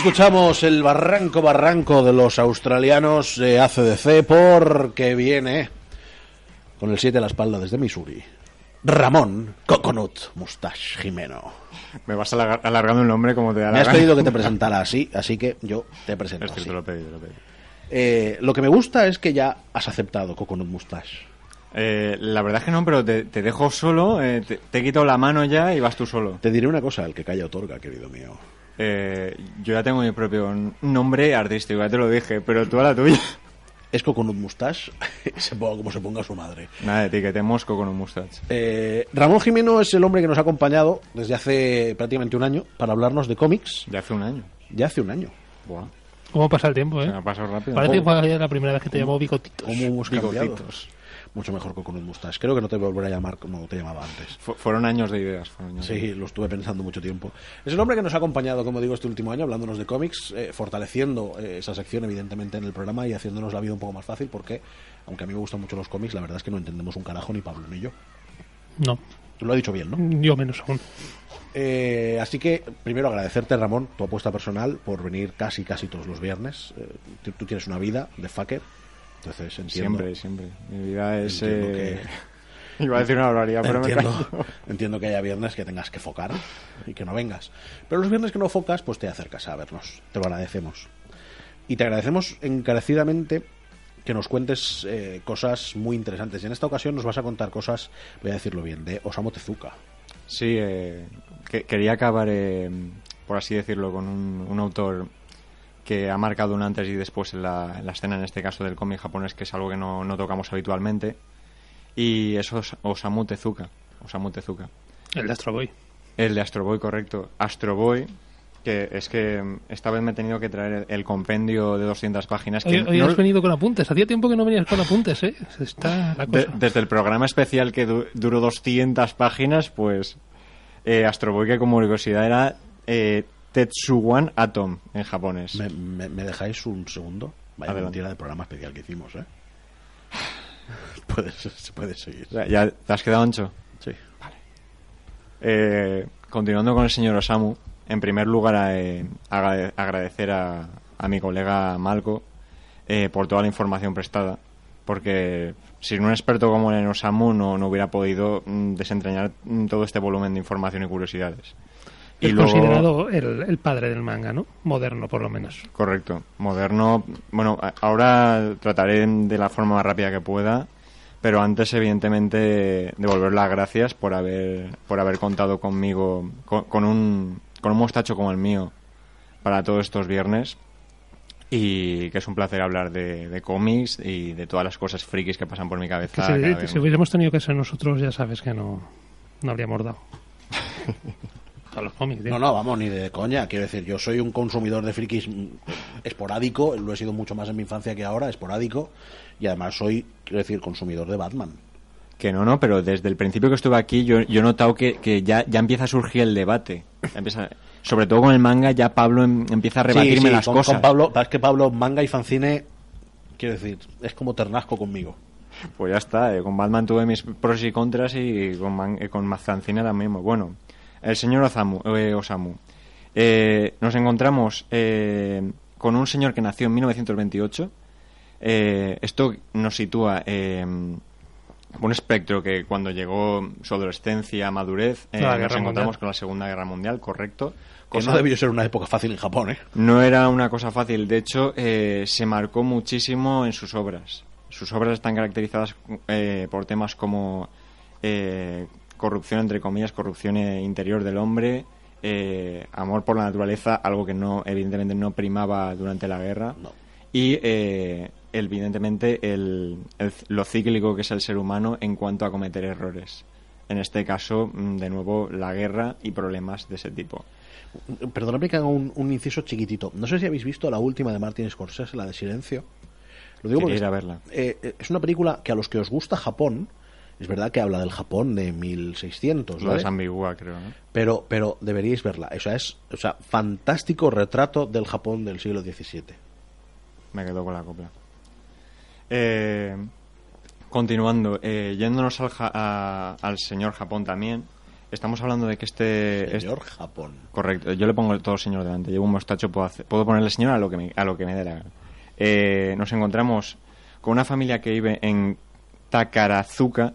Escuchamos el barranco barranco de los australianos de ACDC porque viene con el 7 a la espalda desde Missouri. Ramón Coconut Mustache Jimeno. Me vas alarga- alargando el nombre como te da Me has pedido que te presentara así, así que yo te presento Es que así. te lo pedí, te lo pedí. Eh, lo que me gusta es que ya has aceptado Coconut Mustache. Eh, la verdad es que no, pero te, te dejo solo, eh, te, te he quitado la mano ya y vas tú solo. Te diré una cosa, el que calla otorga, querido mío. Eh, yo ya tengo mi propio nombre artístico, ya te lo dije, pero tú a la tuya. Es Coconut Mustache, se ponga como se ponga su madre. Nada, etiquetemos con un mustache. Eh, Ramón Jimeno es el hombre que nos ha acompañado desde hace prácticamente un año para hablarnos de cómics. Ya hace un año. Ya hace un año. Buah. ¿Cómo pasa el tiempo, eh? Se me ha pasado rápido. Parece que fue la primera vez que te llamó bigotitos. ¿Cómo hemos cambiado? Bigotitos. Mucho mejor Coconut Mustache. Creo que no te volveré a llamar como te llamaba antes. Fu- fueron años de ideas. fueron años de Sí, lo estuve pensando mucho tiempo. Es el hombre que nos ha acompañado, como digo, este último año, hablándonos de cómics, eh, fortaleciendo eh, esa sección, evidentemente, en el programa y haciéndonos la vida un poco más fácil, porque, aunque a mí me gustan mucho los cómics, la verdad es que no entendemos un carajo ni Pablo ni yo. No, Lo ha dicho bien, ¿no? yo menos aún. Eh, así que, primero agradecerte, Ramón, tu apuesta personal por venir casi, casi todos los viernes. Eh, tú, tú tienes una vida de fucker, entonces entiendo. Siempre, siempre. Mi vida es... Eh, que- Iba a decir una barbaridad, pero me entiendo, callo. entiendo que haya viernes que tengas que focar y que no vengas. Pero los viernes que no focas, pues te acercas a vernos. Te lo agradecemos. Y te agradecemos encarecidamente que nos cuentes eh, cosas muy interesantes. Y en esta ocasión nos vas a contar cosas, voy a decirlo bien, de Osamu Tezuka. Sí, eh, que- quería acabar, eh, por así decirlo, con un, un autor que ha marcado un antes y después en la, en la escena, en este caso del cómic japonés, que es algo que no, no tocamos habitualmente. Y eso es Osamu Tezuka. Osamu Tezuka. El de Astro Boy. El de Astro Boy, correcto. Astro Boy, que es que esta vez me he tenido que traer el, el compendio de 200 páginas. Que Hoy, hoy no- has venido con apuntes. Hacía tiempo que no venías con apuntes, ¿eh? Está la de- cosa. desde el programa especial que du- duró 200 páginas, pues eh, Astro Boy, que como curiosidad era eh, Tetsuwan Atom en japonés. ¿Me, me- me dejáis un segundo? Vaya Adelante. mentira de programa especial que hicimos, ¿eh? Puedes, se puede seguir. Ya, ya te has quedado ancho. Sí. Eh, continuando con el señor Osamu, en primer lugar eh, agrade- agradecer a, a mi colega Malco eh, por toda la información prestada, porque sin un experto como el Osamu no, no hubiera podido mm, desentrañar mm, todo este volumen de información y curiosidades. Es luego- considerado el, el padre del manga, ¿no? Moderno, por lo menos. Correcto. Moderno. Bueno, ahora trataré de la forma más rápida que pueda, pero antes, evidentemente, devolver las gracias por haber, por haber contado conmigo, con, con un, con un mostacho como el mío, para todos estos viernes. Y que es un placer hablar de, de cómics y de todas las cosas frikis que pasan por mi Que cabeza. si, si hubiésemos tenido que ser nosotros, ya sabes que no, no habríamos dado. A los cómics, tío. No, no, vamos, ni de coña. Quiero decir, yo soy un consumidor de frikis mm, esporádico, lo he sido mucho más en mi infancia que ahora, esporádico, y además soy, quiero decir, consumidor de Batman. Que no, no, pero desde el principio que estuve aquí yo, yo he notado que, que ya, ya empieza a surgir el debate. Empieza- sobre todo con el manga ya Pablo em- empieza a rebatirme Sí, sí, las con, cosas. con Pablo, es que Pablo, manga y fanzine, quiero decir, es como ternasco conmigo. Pues ya está, eh, con Batman tuve mis pros y contras y con, man- eh, con Mazancina también. Bueno, el señor Osamu, eh, Osamu. Eh, nos encontramos eh, con un señor que nació en 1928. Eh, esto nos sitúa eh, un espectro que cuando llegó su adolescencia, madurez, eh, nos encontramos Mundial. con la Segunda Guerra Mundial, correcto. Que Cosa- no debió ser una época fácil en Japón, ¿eh? no era una cosa fácil, de hecho eh, se marcó muchísimo en sus obras. Sus obras están caracterizadas eh, por temas como eh, corrupción, entre comillas, corrupción eh, interior del hombre, eh, amor por la naturaleza, algo que no evidentemente no primaba durante la guerra, y eh, evidentemente el- el- lo cíclico que es el ser humano en cuanto a cometer errores. En este caso, mm, de nuevo, la guerra y problemas de ese tipo. Perdóname que haga un, un inciso chiquitito. No sé si habéis visto la última de Martin Scorsese, la de Silencio. Lo digo porque ir a verla. eh, es una película que a los que os gusta Japón, es verdad que habla del Japón de 1600, Lo ¿vale? es ambigua, creo. ¿no? pero, pero deberíais verla. O sea, es o sea, fantástico retrato del Japón del siglo XVII. Me quedo con la copla. Eh, continuando, eh, yéndonos al, ja- a- al señor Japón también, estamos hablando de que este... Señor este- Japón. Correcto, yo le pongo todo señor delante. Llevo un mostacho, puedo, hacer- puedo ponerle señor a lo que me, a lo que me dé la gana. Eh, nos encontramos con una familia que vive en Takarazuka.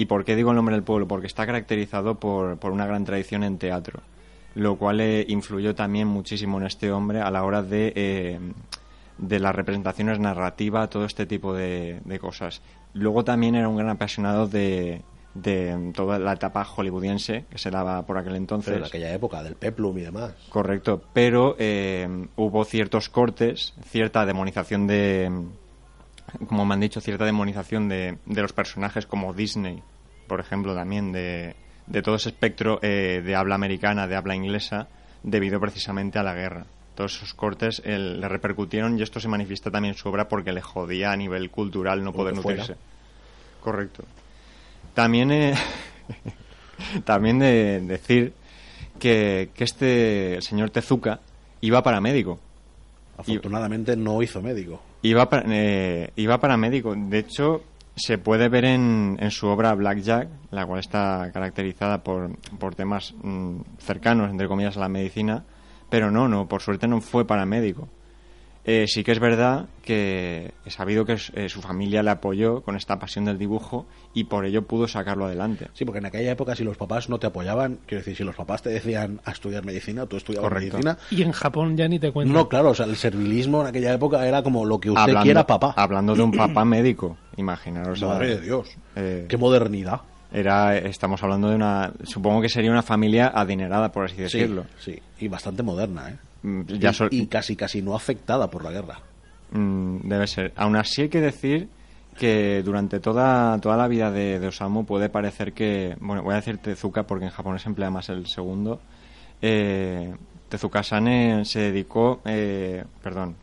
¿Y por qué digo el nombre del pueblo? Porque está caracterizado por, por una gran tradición en teatro, lo cual eh, influyó también muchísimo en este hombre a la hora de, eh, de las representaciones narrativas, todo este tipo de, de cosas. Luego también era un gran apasionado de, de toda la etapa hollywoodiense que se daba por aquel entonces. Pero en aquella época, del Peplum y demás. Correcto, pero eh, hubo ciertos cortes, cierta demonización de, como me han dicho, cierta demonización de, de los personajes como Disney, por ejemplo, también de, de todo ese espectro eh, de habla americana, de habla inglesa, debido precisamente a la guerra. Todos esos cortes le repercutieron y esto se manifiesta también en su obra porque le jodía a nivel cultural no poder nutrirse. Correcto. También, eh, también de decir que, que este señor Tezuka iba para médico. Afortunadamente no hizo médico. Iba para, eh, iba para médico. De hecho, se puede ver en, en su obra Blackjack, la cual está caracterizada por, por temas mm, cercanos, entre comillas, a la medicina. Pero no, no, por suerte no fue para médico. Eh, sí que es verdad que he sabido que eh, su familia le apoyó con esta pasión del dibujo y por ello pudo sacarlo adelante. Sí, porque en aquella época si los papás no te apoyaban, quiero decir, si los papás te decían a estudiar medicina, tú estudiabas Correcto. medicina. Y en Japón ya ni te cuento. No, claro, o sea, el servilismo en aquella época era como lo que usted hablando, quiera, papá. Hablando de un papá médico, imaginaros. Madre la- de Dios. eh, Qué modernidad. Era, estamos hablando de una, supongo que sería una familia adinerada, por así decirlo. Sí, sí, y bastante moderna, ¿eh? Y, casi, casi no afectada por la guerra. Mm, debe ser. Aún así hay que decir que durante toda, toda la vida de, de Osamu puede parecer que, bueno, voy a decir Tezuka porque en japonés se emplea más el segundo. Eh, Tezuka-sane se dedicó, eh, perdón,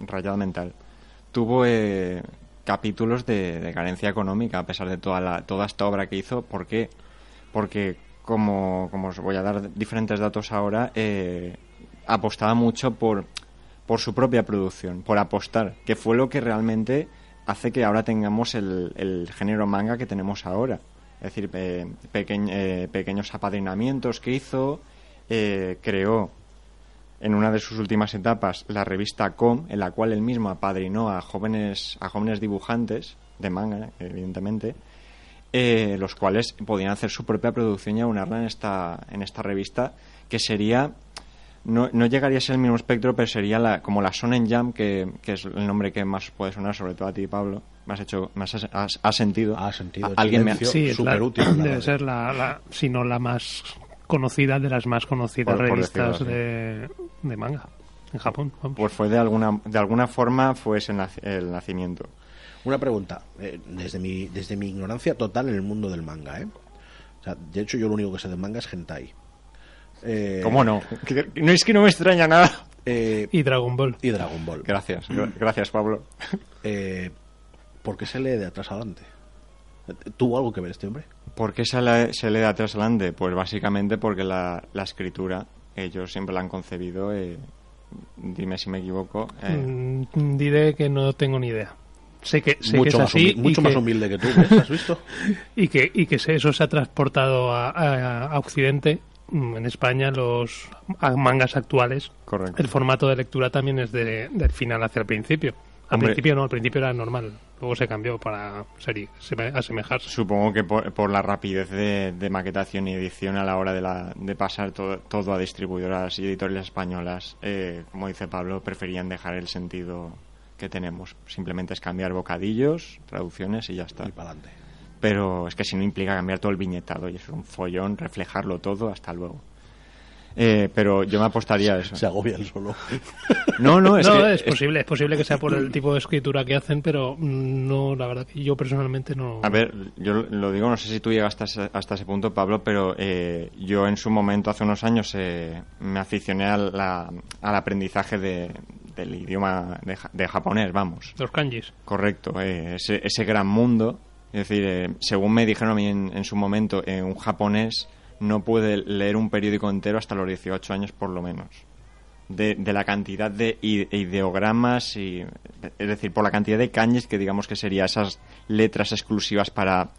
rayada mental, tuvo eh, capítulos de, de carencia económica a pesar de toda, la, toda esta obra que hizo. ¿Por qué? Porque, como, como os voy a dar diferentes datos ahora, eh, apostaba mucho por, por su propia producción, por apostar, que fue lo que realmente hace que ahora tengamos el, género manga que tenemos ahora. Es decir, eh, pequeños apadrinamientos que hizo, eh, creó en una de sus últimas etapas la revista Com, en la cual él mismo apadrinó a jóvenes, a jóvenes dibujantes de manga, evidentemente, eh, los cuales podían hacer su propia producción y aunarla en esta, en esta revista, que sería, no, no llegaría a ser el mismo espectro, pero sería la, como la Shonen Jam, que, que es el nombre que más puede sonar, sobre todo a ti, Pablo. Me has hecho, me has, has- has sentido. Ha sentido alguien me ha-. Sí, es la- superútil, la debe verdad. ser la, la, si no la más conocida de las más conocidas Por- por revistas decirlo de, de manga en Japón. vamos. Pues fue de alguna, de alguna forma fue ese el nacimiento. Una pregunta, eh, desde, mi, desde mi ignorancia total en el mundo del manga, ¿eh? O sea, de hecho yo lo único que sé de manga es hentai. Eh, ¿Cómo no? No es que no me extraña nada. eh, Y Dragon Ball. y Dragon Ball. Gracias, gra- gracias Pablo. Eh, ¿Por qué se lee de atrás adelante? ¿Tuvo algo que ver este hombre? ¿Por qué se, le- se lee de atrás adelante? Pues básicamente porque la, la escritura, ellos siempre la han concebido, eh, dime si me equivoco, eh, Mm, diré que no tengo ni idea. Sé que, sé que mucho es más, así humilde, mucho que- más humilde que tú. ¿Has visto? y que, y que se- eso se ha transportado a, a- a Occidente. Mm, En España, los mangas actuales, correcto. el formato de lectura también es de, del final hacia el principio. Al Hombre. principio no, al principio era normal. Luego se cambió para ser, seme- asemejarse. Supongo que por, por la rapidez de, de maquetación y edición a la hora de, la, de pasar todo, todo a distribuidoras y editoriales españolas, eh, como dice Pablo, preferían dejar el sentido que tenemos. Simplemente es cambiar bocadillos, traducciones y ya está. Y para adelante. Pero es que si no implica cambiar todo el viñetado y eso es un follón, reflejarlo todo, hasta luego. Eh, pero yo me apostaría a eso. Se agobia el solo. No, no, es no, que es posible, es posible que sea por el tipo de escritura que hacen, pero no, la verdad que yo personalmente no. A ver, yo lo digo, no sé si tú llegaste hasta ese, hasta ese punto, Pablo, pero eh, yo en su momento, hace unos años, eh, me aficioné al, la- al aprendizaje de- del idioma de, ja- de japonés, vamos. Los kanjis. Correcto, eh, ese, ese gran mundo. Es decir, eh, según me dijeron a mí en, en su momento, eh, un japonés no puede leer un periódico entero hasta los 18 años por lo menos. De, de la cantidad de ideogramas y es decir por la cantidad de kanjis que digamos que serían esas letras exclusivas para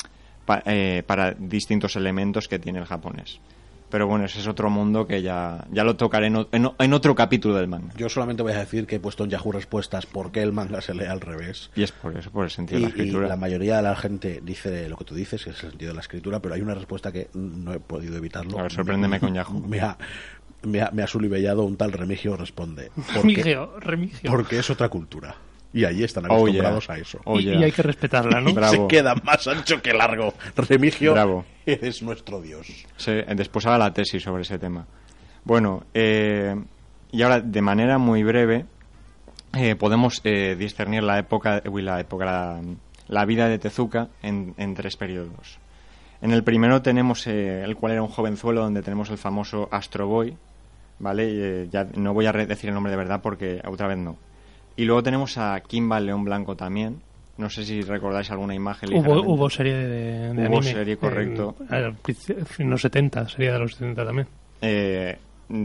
pa- eh, para distintos elementos que tiene el japonés. Pero bueno, ese es otro mundo que ya, ya lo tocaré en, otro capítulo del manga. Yo solamente voy a decir que he puesto en Yahoo respuestas por qué el manga se lee al revés. Y es por eso, por el sentido Y, de la y escritura. la mayoría de la gente dice lo que tú dices, que es el sentido de la escritura, pero hay una respuesta que no he podido evitarlo. A ver, sorpréndeme con Yahoo. Me ha, me ha, me ha sulibellado un tal Remigio responde. Remigio, Remigio. Porque es otra cultura. Y allí están Oh, acostumbrados yeah. a eso. Oh, Y- yeah. y hay que respetarla, ¿no? Bravo. Se queda más ancho que largo. Remigio, Bravo. eres nuestro dios. Se- después haga la tesis sobre ese tema. Bueno, eh, y ahora de manera muy breve eh, podemos eh, discernir la época, uy, la época, la, la vida de Tezuka en, en tres periodos. En el primero tenemos eh, el cual era un jovenzuelo donde tenemos el famoso Astro Boy, ¿vale? Y, eh, ya no voy a decir el nombre de verdad porque otra vez no. Y luego tenemos a Kimba el León Blanco también. No sé si recordáis alguna imagen. Hubo, hubo serie de, de Hubo anime. serie, correcto. En, principio- en los 70, sería de los 70 también. eh,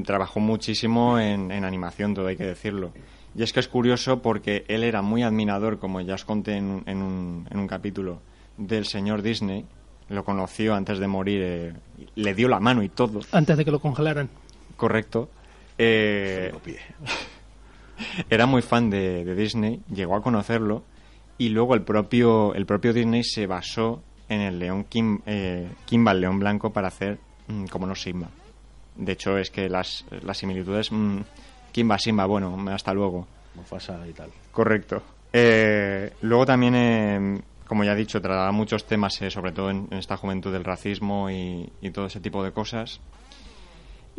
trabajó muchísimo en, en animación, todo hay que decirlo. Y es que es curioso porque él era muy admirador, como ya os conté en, un- en un, en un capítulo, del señor Disney. Lo conoció antes de morir, eh, le dio la mano y todo, Antes de que lo congelaran. correcto. Eh, era muy fan de, de Disney, llegó a conocerlo y luego el propio, el propio Disney se basó en el león Kim, eh, Kimba, el león blanco, para hacer mm, como no Simba. De hecho, es que las, las similitudes, mm, Kimba, Simba, bueno, hasta luego. Mufasa y tal. Correcto. Eh, luego también, eh, como ya he dicho, trataba muchos temas, eh, sobre todo en, en esta juventud del racismo y, y todo ese tipo de cosas.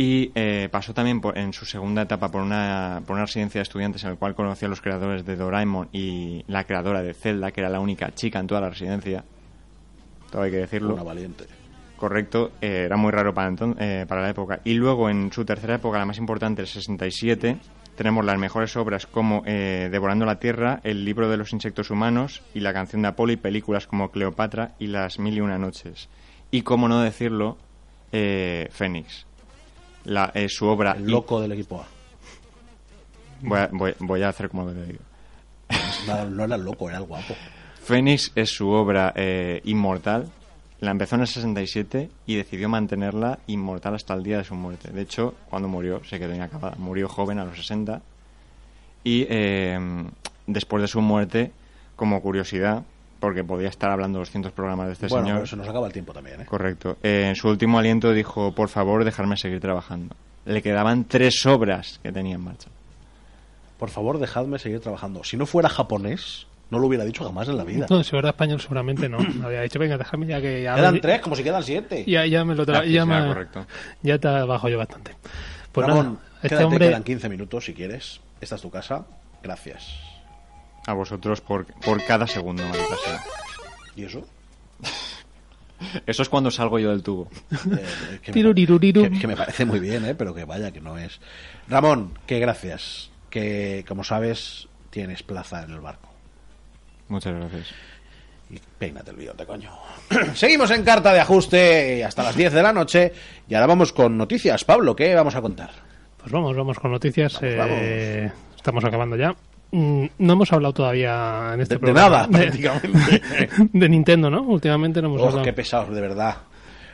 Y eh, pasó también por- en su segunda etapa por una, por una residencia de estudiantes en el cual conoció a los creadores de Doraemon y la creadora de Zelda, que era la única chica en toda la residencia. Todo hay que decirlo. Una valiente. Correcto, eh, era muy raro para, enton- eh, para la época. Y luego en su tercera época, la más importante, el 67, tenemos las mejores obras como eh, Devorando la Tierra, El libro de los insectos humanos y La canción de Apolo y películas como Cleopatra y Las mil y una noches. Y como no decirlo, eh, Fénix. La, eh, su obra... El loco del equipo A. Voy a, voy- voy a hacer como lo digo. No, no era loco, era el guapo. Fénix es su obra eh, inmortal. La empezó en el 67 y decidió mantenerla inmortal hasta el día de su muerte. De hecho, cuando murió se quedó inacabada. Murió joven a los 60 y eh, después de su muerte, como curiosidad, porque podía estar hablando 200 programas de este bueno, señor. pero se nos acaba el tiempo también, ¿eh? Correcto. Eh, en su último aliento dijo, por favor, dejarme seguir trabajando. Le quedaban tres obras que tenía en marcha. Por favor, dejadme seguir trabajando. Si no fuera japonés, no lo hubiera dicho jamás en la vida. No, si fuera español seguramente no. Había dicho, venga, déjame ya que... Ya Quedan me- tres, como si quedan siete. Ya, ya me lo tra- Así ya, me- correcto. ya te bajo yo bastante. Pues Ramón, nada, este quédate, hombre... quedan 15 minutos si quieres. Esta es tu casa. Gracias. A vosotros por, por cada segundo, maldita sea. ¿Y eso? Eso es cuando salgo yo del tubo. Eh, que, me, que- que me parece muy bien, ¿eh? pero que vaya, que no es. Ramón, que gracias. Que, como sabes, tienes plaza en el barco. Muchas gracias. Y peínate el bigote, coño. Seguimos en carta de ajuste hasta las 10 de la noche. Y ahora vamos con noticias. Pablo, ¿qué vamos a contar? Pues vamos, vamos con noticias. Vamos, eh, Estamos acabando ya. Mm, No hemos hablado todavía en este De- de programa nada, prácticamente. de Nintendo, ¿no? Últimamente no hemos Oh, hablado. qué pesados, de verdad.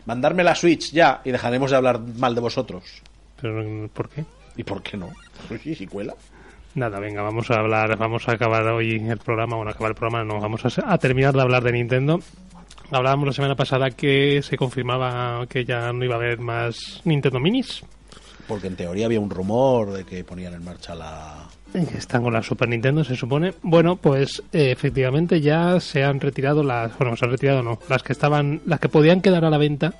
Mandarme la Switch ya y dejaremos de hablar mal de vosotros. Pero, ¿Por qué? ¿Y por qué no? ¿Y si cuela? Nada, venga, vamos a hablar, vamos a acabar hoy el programa, bueno, acabar el programa, no, vamos a, a terminar de hablar de Nintendo. Hablábamos la semana pasada que se confirmaba que ya no iba a haber más Nintendo Minis. Porque en teoría había un rumor de que ponían en marcha la... Están con la Super Nintendo, se supone. Bueno, pues eh, efectivamente ya se han retirado las, bueno, se han retirado no, las que estaban, las que podían quedar a la venta,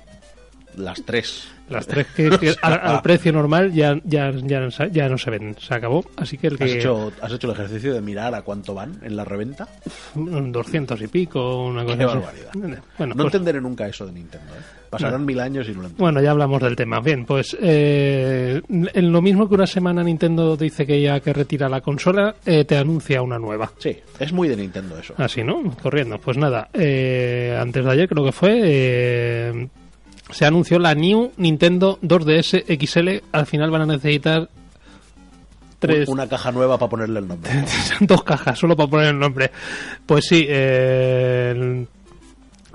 las tres. las tres que, que al, al precio normal ya, ya, ya, no se- ya no se ven, se acabó. Así que el ¿Has hecho, ¿Has hecho el ejercicio de mirar a cuánto van en la reventa? un 200 y pico, una cosa Qué así. barbaridad. Bueno, no pues- entenderé nunca eso de Nintendo. ¿eh? Pasarán No. mil años y no lo entiendo. Bueno, ya hablamos del tema. Bien, pues eh, en lo mismo que una semana Nintendo dice que ya que retira la consola, eh, te anuncia una nueva. Sí, es muy de Nintendo eso. Así, ¿no? Corriendo. Pues nada, eh, antes de ayer creo que fue, eh, se anunció la New Nintendo 2DS XL. Al final van a necesitar tres, Una caja nueva para ponerle el nombre. dos cajas solo para poner el nombre. Pues sí, eh,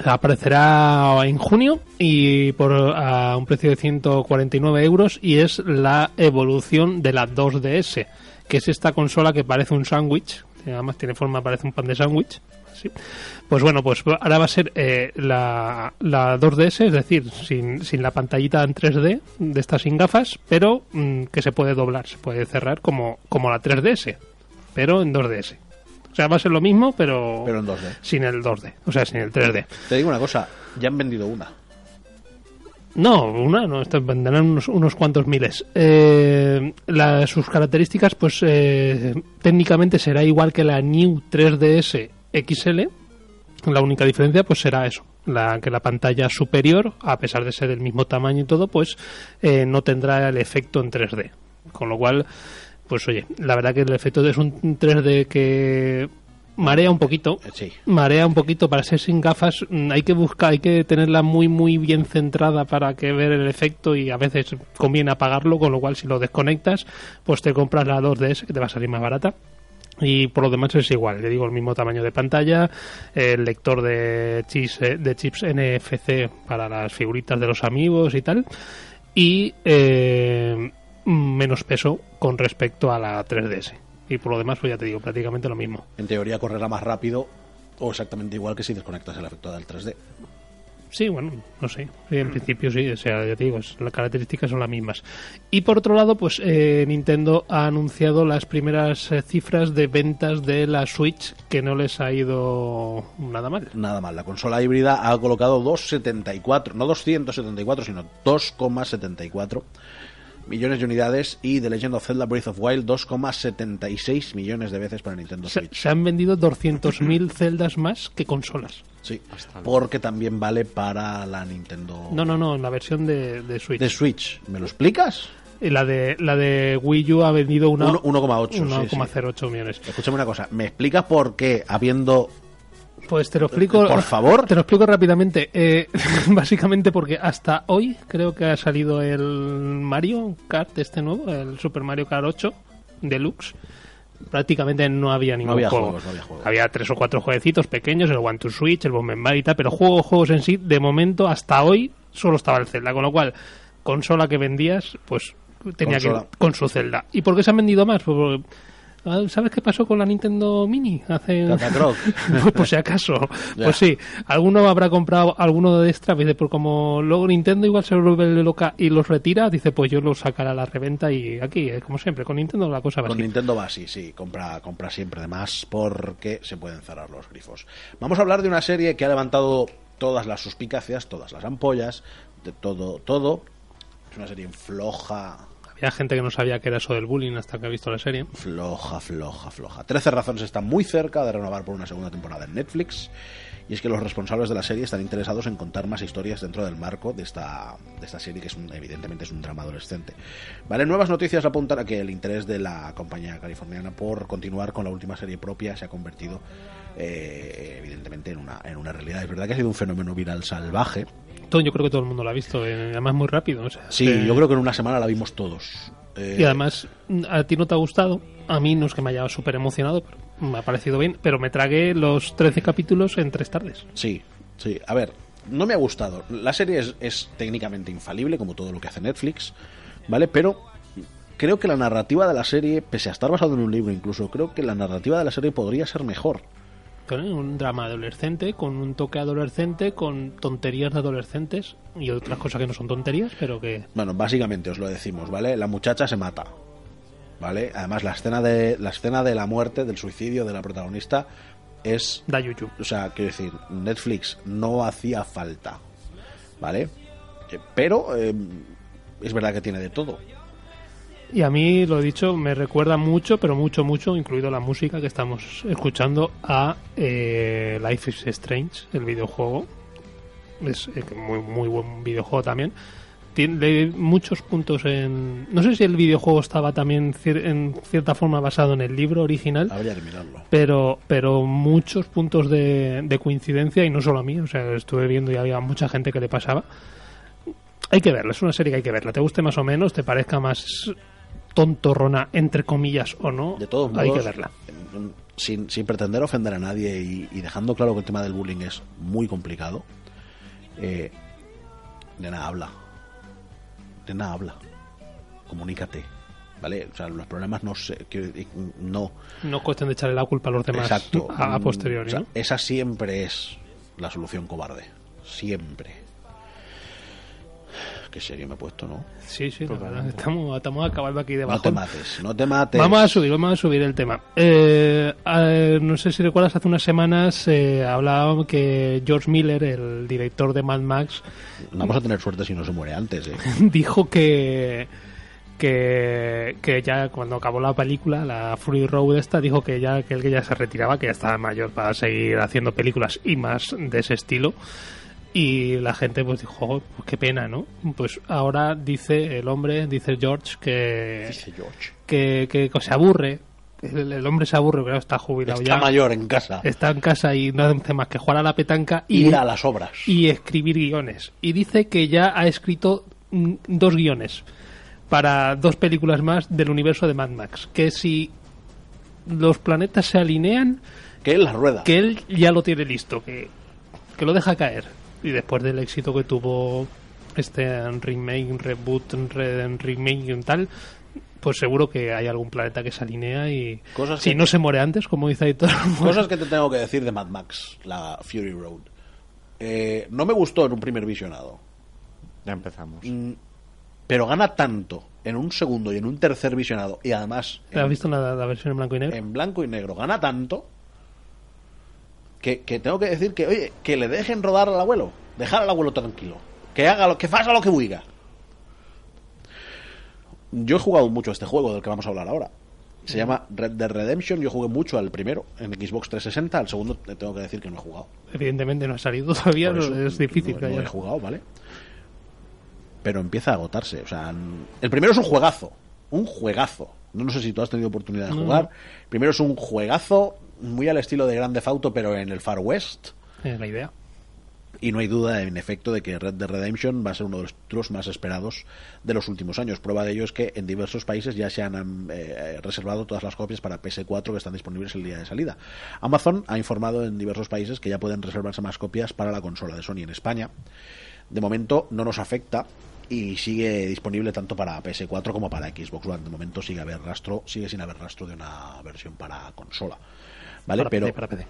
Aparecerá en junio y por a un precio de 149 euros y es la evolución de la 2DS, que es esta consola que parece un sándwich, además tiene forma, parece un pan de sándwich. Así. Pues bueno, pues ahora va a ser eh, la, la 2DS, es decir, sin, sin la pantallita en 3D, de estas sin gafas, pero mm, que se puede doblar, se puede cerrar como, como la 3DS, pero en 2DS. O sea, va a ser lo mismo, pero, Pero en 2D. sin el 2D, o sea, sin el 3D. Te digo una cosa, ya han vendido una. No, una, no, venderán unos, unos cuantos miles. Eh, la- sus características, pues eh, técnicamente será igual que la New 3DS XL. La única diferencia, pues será eso, la que la pantalla superior, a pesar de ser del mismo tamaño y todo, pues eh, no tendrá el efecto en 3D. Con lo cual, pues oye, la verdad que el efecto es un 3D que marea un poquito. Sí. Marea un poquito para ser sin gafas. mm, Hay que buscar, hay que tenerla muy, muy bien centrada para que ver el efecto y a veces conviene apagarlo, con lo cual si lo desconectas, pues te compras la 2DS que te va a salir más barata. Y por lo demás es igual, le digo el mismo tamaño de pantalla, el lector de chips, eh, de chips NFC para las figuritas de los amigos y tal, y eh, menos peso con respecto a la 3DS. Y por lo demás, pues ya te digo, prácticamente lo mismo. En teoría correrá más rápido o exactamente igual que si desconectas el efecto del 3D. Sí, bueno, no sé. En principio sí, o sea, ya te digo, las características son las mismas. Y por otro lado, pues eh, Nintendo ha anunciado las primeras eh, cifras de ventas de la Switch, que no les ha ido nada mal. Nada mal, la consola híbrida ha colocado 274, no 274, sino 2,74 millones de unidades y The Legend of Zelda Breath of Wild 2,76 millones de veces para Nintendo Se, Switch. se han vendido 200.000 celdas más que consolas. Sí, porque también vale para la Nintendo No, no, no, la versión de, de Switch. de Switch. ¿Me lo explicas? Y la de, la de Wii U ha vendido una- Uno- 1,8, sí, 1,08 millones. Escúchame una cosa, ¿me explicas por qué habiendo Pues te lo explico. Por favor. Te lo explico rápidamente. Eh, básicamente porque hasta hoy creo que ha salido el Mario Kart este nuevo, el Super Mario Kart 8 Deluxe. Prácticamente no había ningún había juego. juegos, no había juegos. Había tres o cuatro jueguecitos pequeños, el One to Switch, el Bomb y tal, pero juegos, juegos en sí, de momento, hasta hoy, solo estaba el Zelda. Con lo cual, consola que vendías, pues tenía Consola. que con su Zelda. ¿Y por qué se han vendido más? Pues, porque- ¿Sabes qué pasó con la Nintendo Mini? Hace pues por si acaso. Pues sí, alguno habrá comprado alguno de extra, dice, pues como luego Nintendo igual se vuelve loca y los retira, dice, pues yo los sacaré a la reventa y aquí, eh, como siempre, con Nintendo la cosa va Con así. Nintendo va así, sí, compra, compra siempre de más porque se pueden cerrar los grifos. Vamos a hablar de una serie que ha levantado todas las suspicacias, todas las ampollas, de todo, todo. Es una serie floja, Había gente que no sabía que era eso del bullying hasta que ha visto la serie. floja, floja, floja. 13 razones están muy cerca de renovar por una segunda temporada en Netflix. Y es que los responsables de la serie están interesados en contar más historias dentro del marco de esta, de esta serie, que es un- evidentemente es un drama adolescente. Vale, nuevas noticias apuntan a que el interés de la compañía californiana por continuar con la última serie propia se ha convertido eh, evidentemente en una, en una realidad. Es verdad que ha sido un fenómeno viral salvaje. Yo creo que todo el mundo lo ha visto, eh, además muy rápido. o sea, Sí, que- yo creo que en una semana la vimos todos. Eh, Y además, a ti no te ha gustado, a mí no es que me haya súper emocionado, pero me ha parecido bien, pero me tragué los 13 capítulos en tres tardes. Sí, sí. A ver, no me ha gustado. La serie es, es técnicamente infalible, como todo lo que hace Netflix, ¿vale? Pero creo que la narrativa de la serie, pese a estar basado en un libro incluso, creo que la narrativa de la serie podría ser mejor. Con un drama adolescente, con un toque adolescente, con tonterías de adolescentes y otras cosas que no son tonterías, pero que... Bueno, básicamente os lo decimos, ¿vale? La muchacha se mata, ¿vale? Además, la escena de la, escena de la muerte, del suicidio de la protagonista es... Da yuyu. O sea, quiero decir, Netflix no hacía falta, ¿vale? Eh, Pero eh, es verdad que tiene de todo. Y a mí, lo he dicho, me recuerda mucho, pero mucho, mucho, incluido la música que estamos escuchando, a eh, Life is Strange, el videojuego. Es eh, muy, muy buen videojuego también. Tiene muchos puntos en... No sé si el videojuego estaba también cier- en cierta forma basado en el libro original. Habría que mirarlo. Pero, pero muchos puntos de, de coincidencia y no solo a mí. O sea, estuve viendo y había mucha gente que le pasaba. Hay que verla, es una serie que hay que verla. Te guste más o menos, te parezca más tontorrona, entre comillas, o no, De todos hay modos, que verla. sin, sin pretender ofender a nadie y, y dejando claro que el tema del bullying es muy complicado, eh, nena, habla. Nena, habla. Comunícate. ¿Vale? O sea, los problemas no decir, no. No es cuestión de echarle la culpa a los demás Exacto. a, a posteriori, o sea, ¿no? Esa siempre es la solución cobarde. Siempre. Qué serio me he puesto, ¿no? Sí, sí, verdad, estamos, estamos acabando aquí debajo. No te mates, no te mates. Vamos a subir, vamos a subir el tema. Eh, eh, no sé si recuerdas, hace unas semanas eh, hablábamos que George Miller, el director de Mad Max, Vamos a tener suerte si no se muere antes, ¿eh? dijo que, que que ya cuando acabó la película, la Fury Road esta, dijo que ya que él que ya se retiraba, que ya estaba mayor para seguir haciendo películas y más de ese estilo. Y la gente pues dijo, "Jo, pues qué pena, ¿no? Pues ahora dice el hombre, dice George, que, Dice George. que, que se aburre. El, el hombre se aburre, pero está jubilado Está ya. mayor en casa. Está en casa y no hace más que jugar a la petanca y, Ir a las obras. y escribir guiones. Y dice que ya ha escrito mm, dos guiones para dos películas más del universo de Mad Max. Que si los planetas se alinean, Que él la rueda. que él ya lo tiene listo, que, que lo deja caer. Y después del éxito que tuvo este remake, reboot, re- remake y tal, pues seguro que hay algún planeta que se alinea y Cosas si no se muere antes, como dice Aitor. Cosas que te tengo que decir de Mad Max, la Fury Road. Eh, no me gustó en un primer visionado. Ya empezamos. Mm, pero gana tanto en un segundo y en un tercer visionado. Y además, ¿Has visto la, la versión en blanco y negro? en blanco y negro, gana tanto. Que, que tengo que decir que, oye, que le dejen rodar al abuelo. Dejar al abuelo tranquilo. Que haga lo que faça lo que buiga. Yo he jugado mucho a este juego del que vamos a hablar ahora. Se llama Red Dead Redemption. Yo jugué mucho al primero en Xbox 360. Al segundo te tengo que decir que no he jugado. Evidentemente no ha salido todavía, eso, es difícil no, no he jugado, ¿vale? Pero empieza a agotarse. O sea, el primero es un juegazo. Un juegazo. No, no sé si tú has tenido oportunidad de No. jugar. Primero es un juegazo muy al estilo de Grande Auto, pero en el Far West. Es la idea. Y no hay duda, en efecto, de que Red Dead Redemption va a ser uno de los títulos más esperados de los últimos años. Prueba de ello es que en diversos países ya se han eh, reservado todas las copias para PS4 que están disponibles el día de salida. Amazon ha informado en diversos países que ya pueden reservarse más copias para la consola de Sony en España. De momento no nos afecta y sigue disponible tanto para PS4 como para Xbox One. De momento sigue haber rastro, sigue sin haber rastro de una versión para consola. ¿Vale? Para Pero PC, para PC.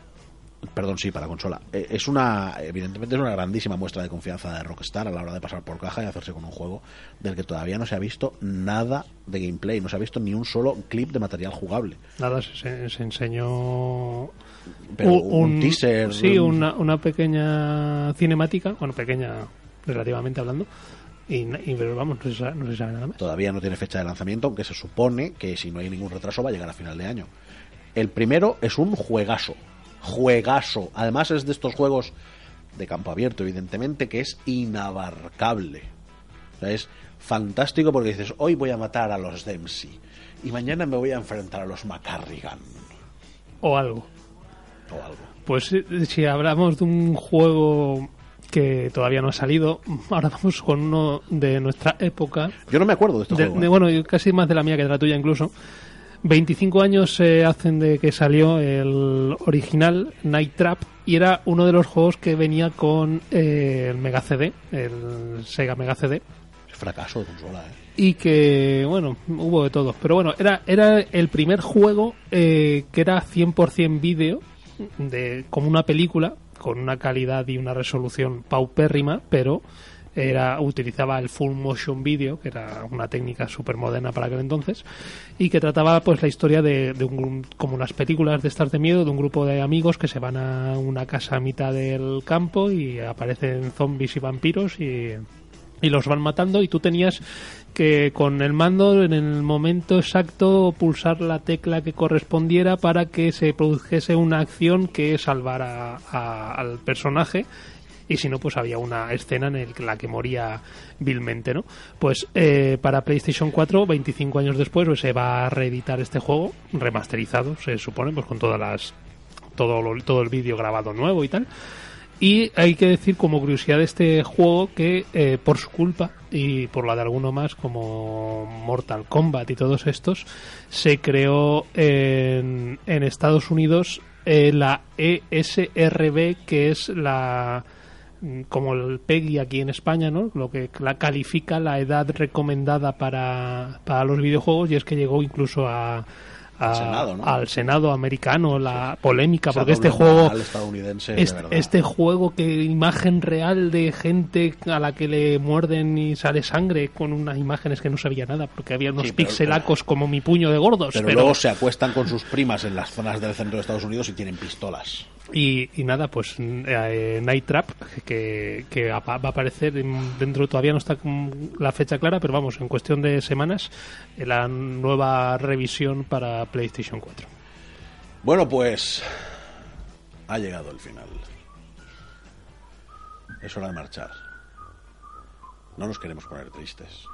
Perdón, sí, para consola. Eh, es una, evidentemente es una grandísima muestra de confianza de Rockstar a la hora de pasar por caja y hacerse con un juego del que todavía no se ha visto nada de gameplay, no se ha visto ni un solo clip de material jugable. Nada, se, se- se enseñó Pero un teaser, Sí, un- una, una pequeña cinemática, bueno, pequeña relativamente hablando, y, y pero vamos, no se, sabe, no se sabe nada más. Todavía no tiene fecha de lanzamiento, aunque se supone que si no hay ningún retraso va a llegar a final de año. El primero es un juegazo, juegazo. Además es de estos juegos de campo abierto, evidentemente, que es inabarcable. O sea, es fantástico porque dices, hoy voy a matar a los Dempsey y mañana me voy a enfrentar a los McCarrigan O algo. o algo. Pues eh, si hablamos de un juego que todavía no ha salido, ahora vamos con uno de nuestra época. Yo no me acuerdo de este De- juego. de- ¿eh? bueno, casi más de la mía que de la tuya incluso. 25 años se hacen de que salió el original Night Trap y era uno de los juegos que venía con eh, el Mega CD, el Sega Mega CD fracaso de consola, ¿eh? y que bueno hubo de todo pero bueno era era el primer juego eh, que era 100% vídeo de como una película con una calidad y una resolución paupérrima pero era utilizaba el full motion video que era una técnica súper moderna para aquel entonces y que trataba pues la historia de, un como las películas de estas de miedo de un grupo de amigos que se van a una casa a mitad del campo y aparecen zombies y vampiros y y los van matando y tú tenías que con el mando en el momento exacto pulsar la tecla que correspondiera para que se produjese una acción que salvara a- al personaje y si no pues había una escena en la que moría vilmente no pues eh, para PlayStation 4 25 años después pues, se va a reeditar este juego remasterizado se supone pues con todas las todo lo- todo el vídeo grabado nuevo y tal. Y hay que decir como curiosidad de este juego que eh, por su culpa y por la de alguno más como Mortal Kombat y todos estos, se creó en, en Estados Unidos eh, la ESRB, que es la como el PEGI aquí en España, ¿no? Lo que la califica la edad recomendada para, para los videojuegos y es que llegó incluso a, a- Al Senado, ¿no? al Senado americano, la polémica, porque este juego estadounidense, de este, este juego que imagen real de gente a la que le muerden y sale sangre con unas imágenes que no sabía nada porque había unos Sí, pero- pixelacos como mi puño de gordos Pero, pero, luego se acuestan con sus primas en las zonas del centro de Estados Unidos y tienen pistolas. Y, y nada pues eh, Night Trap que, que va a aparecer en- dentro todavía no está la fecha clara pero vamos en cuestión de semanas en la nueva revisión para PlayStation 4 Bueno, pues ha llegado el final. Es hora de marchar. No nos queremos poner tristes.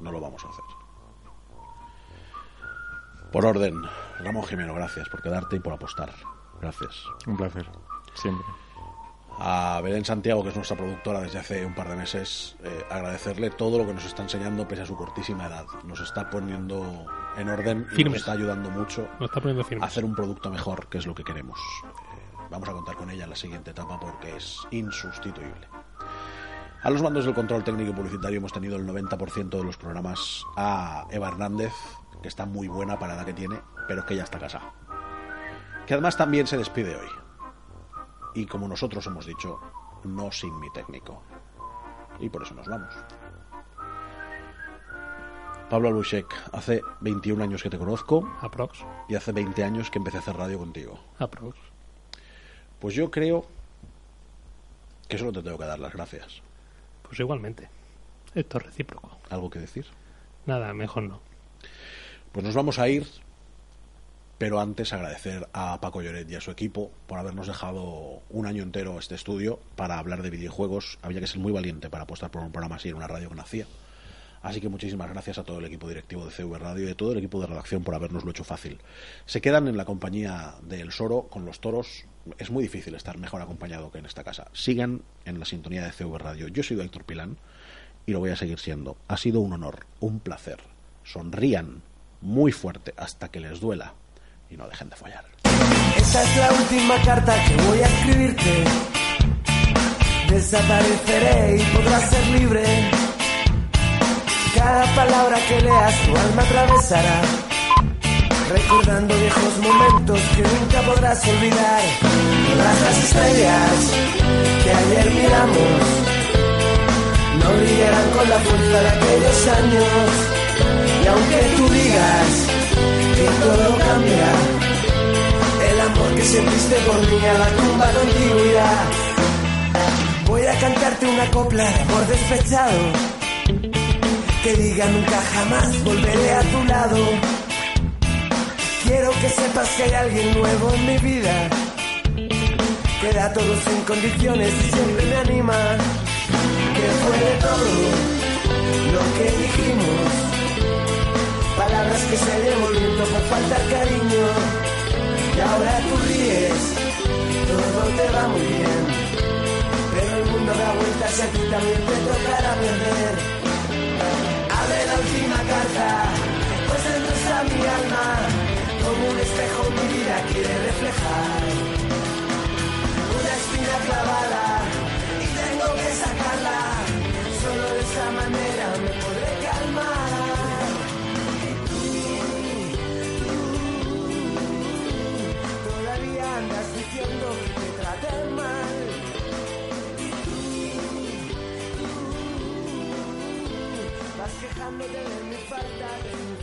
No lo vamos a hacer. Por orden, Ramón Jimeno, gracias por quedarte y por apostar. Gracias. Un placer. Siempre. A Belén Santiago, que es nuestra productora desde hace un par de meses, eh, agradecerle todo lo que nos está enseñando pese a su cortísima edad. Nos está poniendo en orden y Firmes. nos está ayudando mucho Nos está poniendo firmes. a hacer un producto mejor, que es lo que queremos. Eh, vamos a contar con ella en la siguiente etapa porque es insustituible. A los mandos del control técnico y publicitario hemos tenido el 90% de los programas a Eva Hernández, que está muy buena para la edad que tiene, pero es que ya está casada. Que además también se despide hoy. Y como nosotros hemos dicho, no sin mi técnico. Y por eso nos vamos. Pablo Albuchek, hace 21 años que te conozco. Aprox. Y hace 20 años que empecé a hacer radio contigo. Aprox. Pues yo creo que solo te tengo que dar las gracias. pues igualmente esto es recíproco ¿Algo que decir? nada mejor no Pues nos vamos a ir, pero antes agradecer a Paco Lloret y a su equipo por habernos dejado un año entero este estudio para hablar de videojuegos. Había que ser muy valiente para apostar por un programa así en una radio que nacía. Así que muchísimas gracias a todo el equipo directivo de CV Radio y a todo el equipo de redacción por habernoslo hecho fácil. Se quedan en la compañía del Soro con los toros. Es muy difícil estar mejor acompañado que en esta casa. Sigan en la sintonía de CV Radio. Yo soy Héctor Pilán y lo voy a seguir siendo. Ha sido un honor, un placer. Sonrían muy fuerte hasta que les duela y no dejen de follar. Esta es la última carta que voy a escribirte. Desapareceré y podrás ser libre. Cada palabra que leas tu alma atravesará. Recordando viejos momentos que nunca podrás olvidar. Todas las estrellas que ayer miramos no brillarán con la fuerza de aquellos años. Y aunque tú digas que todo cambia, el amor que sentiste por mí a la tumba contigo irá. Voy a cantarte una copla de amor despechado. Que diga nunca jamás volveré a tu lado. Quiero que sepas que hay alguien nuevo en mi vida. Que da todo sin condiciones y siempre me anima. Que fue todo lo que dijimos. Palabras que se llevan viento por faltar cariño. Y ahora tú ríes, todo te va muy bien. Pero el mundo da vueltas y a ti también te tocará perder. Abre la última carta, pues dentro está mi alma. Como un espejo mi vida quiere reflejar. Una espina clavada y tengo que sacarla. Solo de esa manera me podré calmar. Quejándote de mi falta de sinceridad.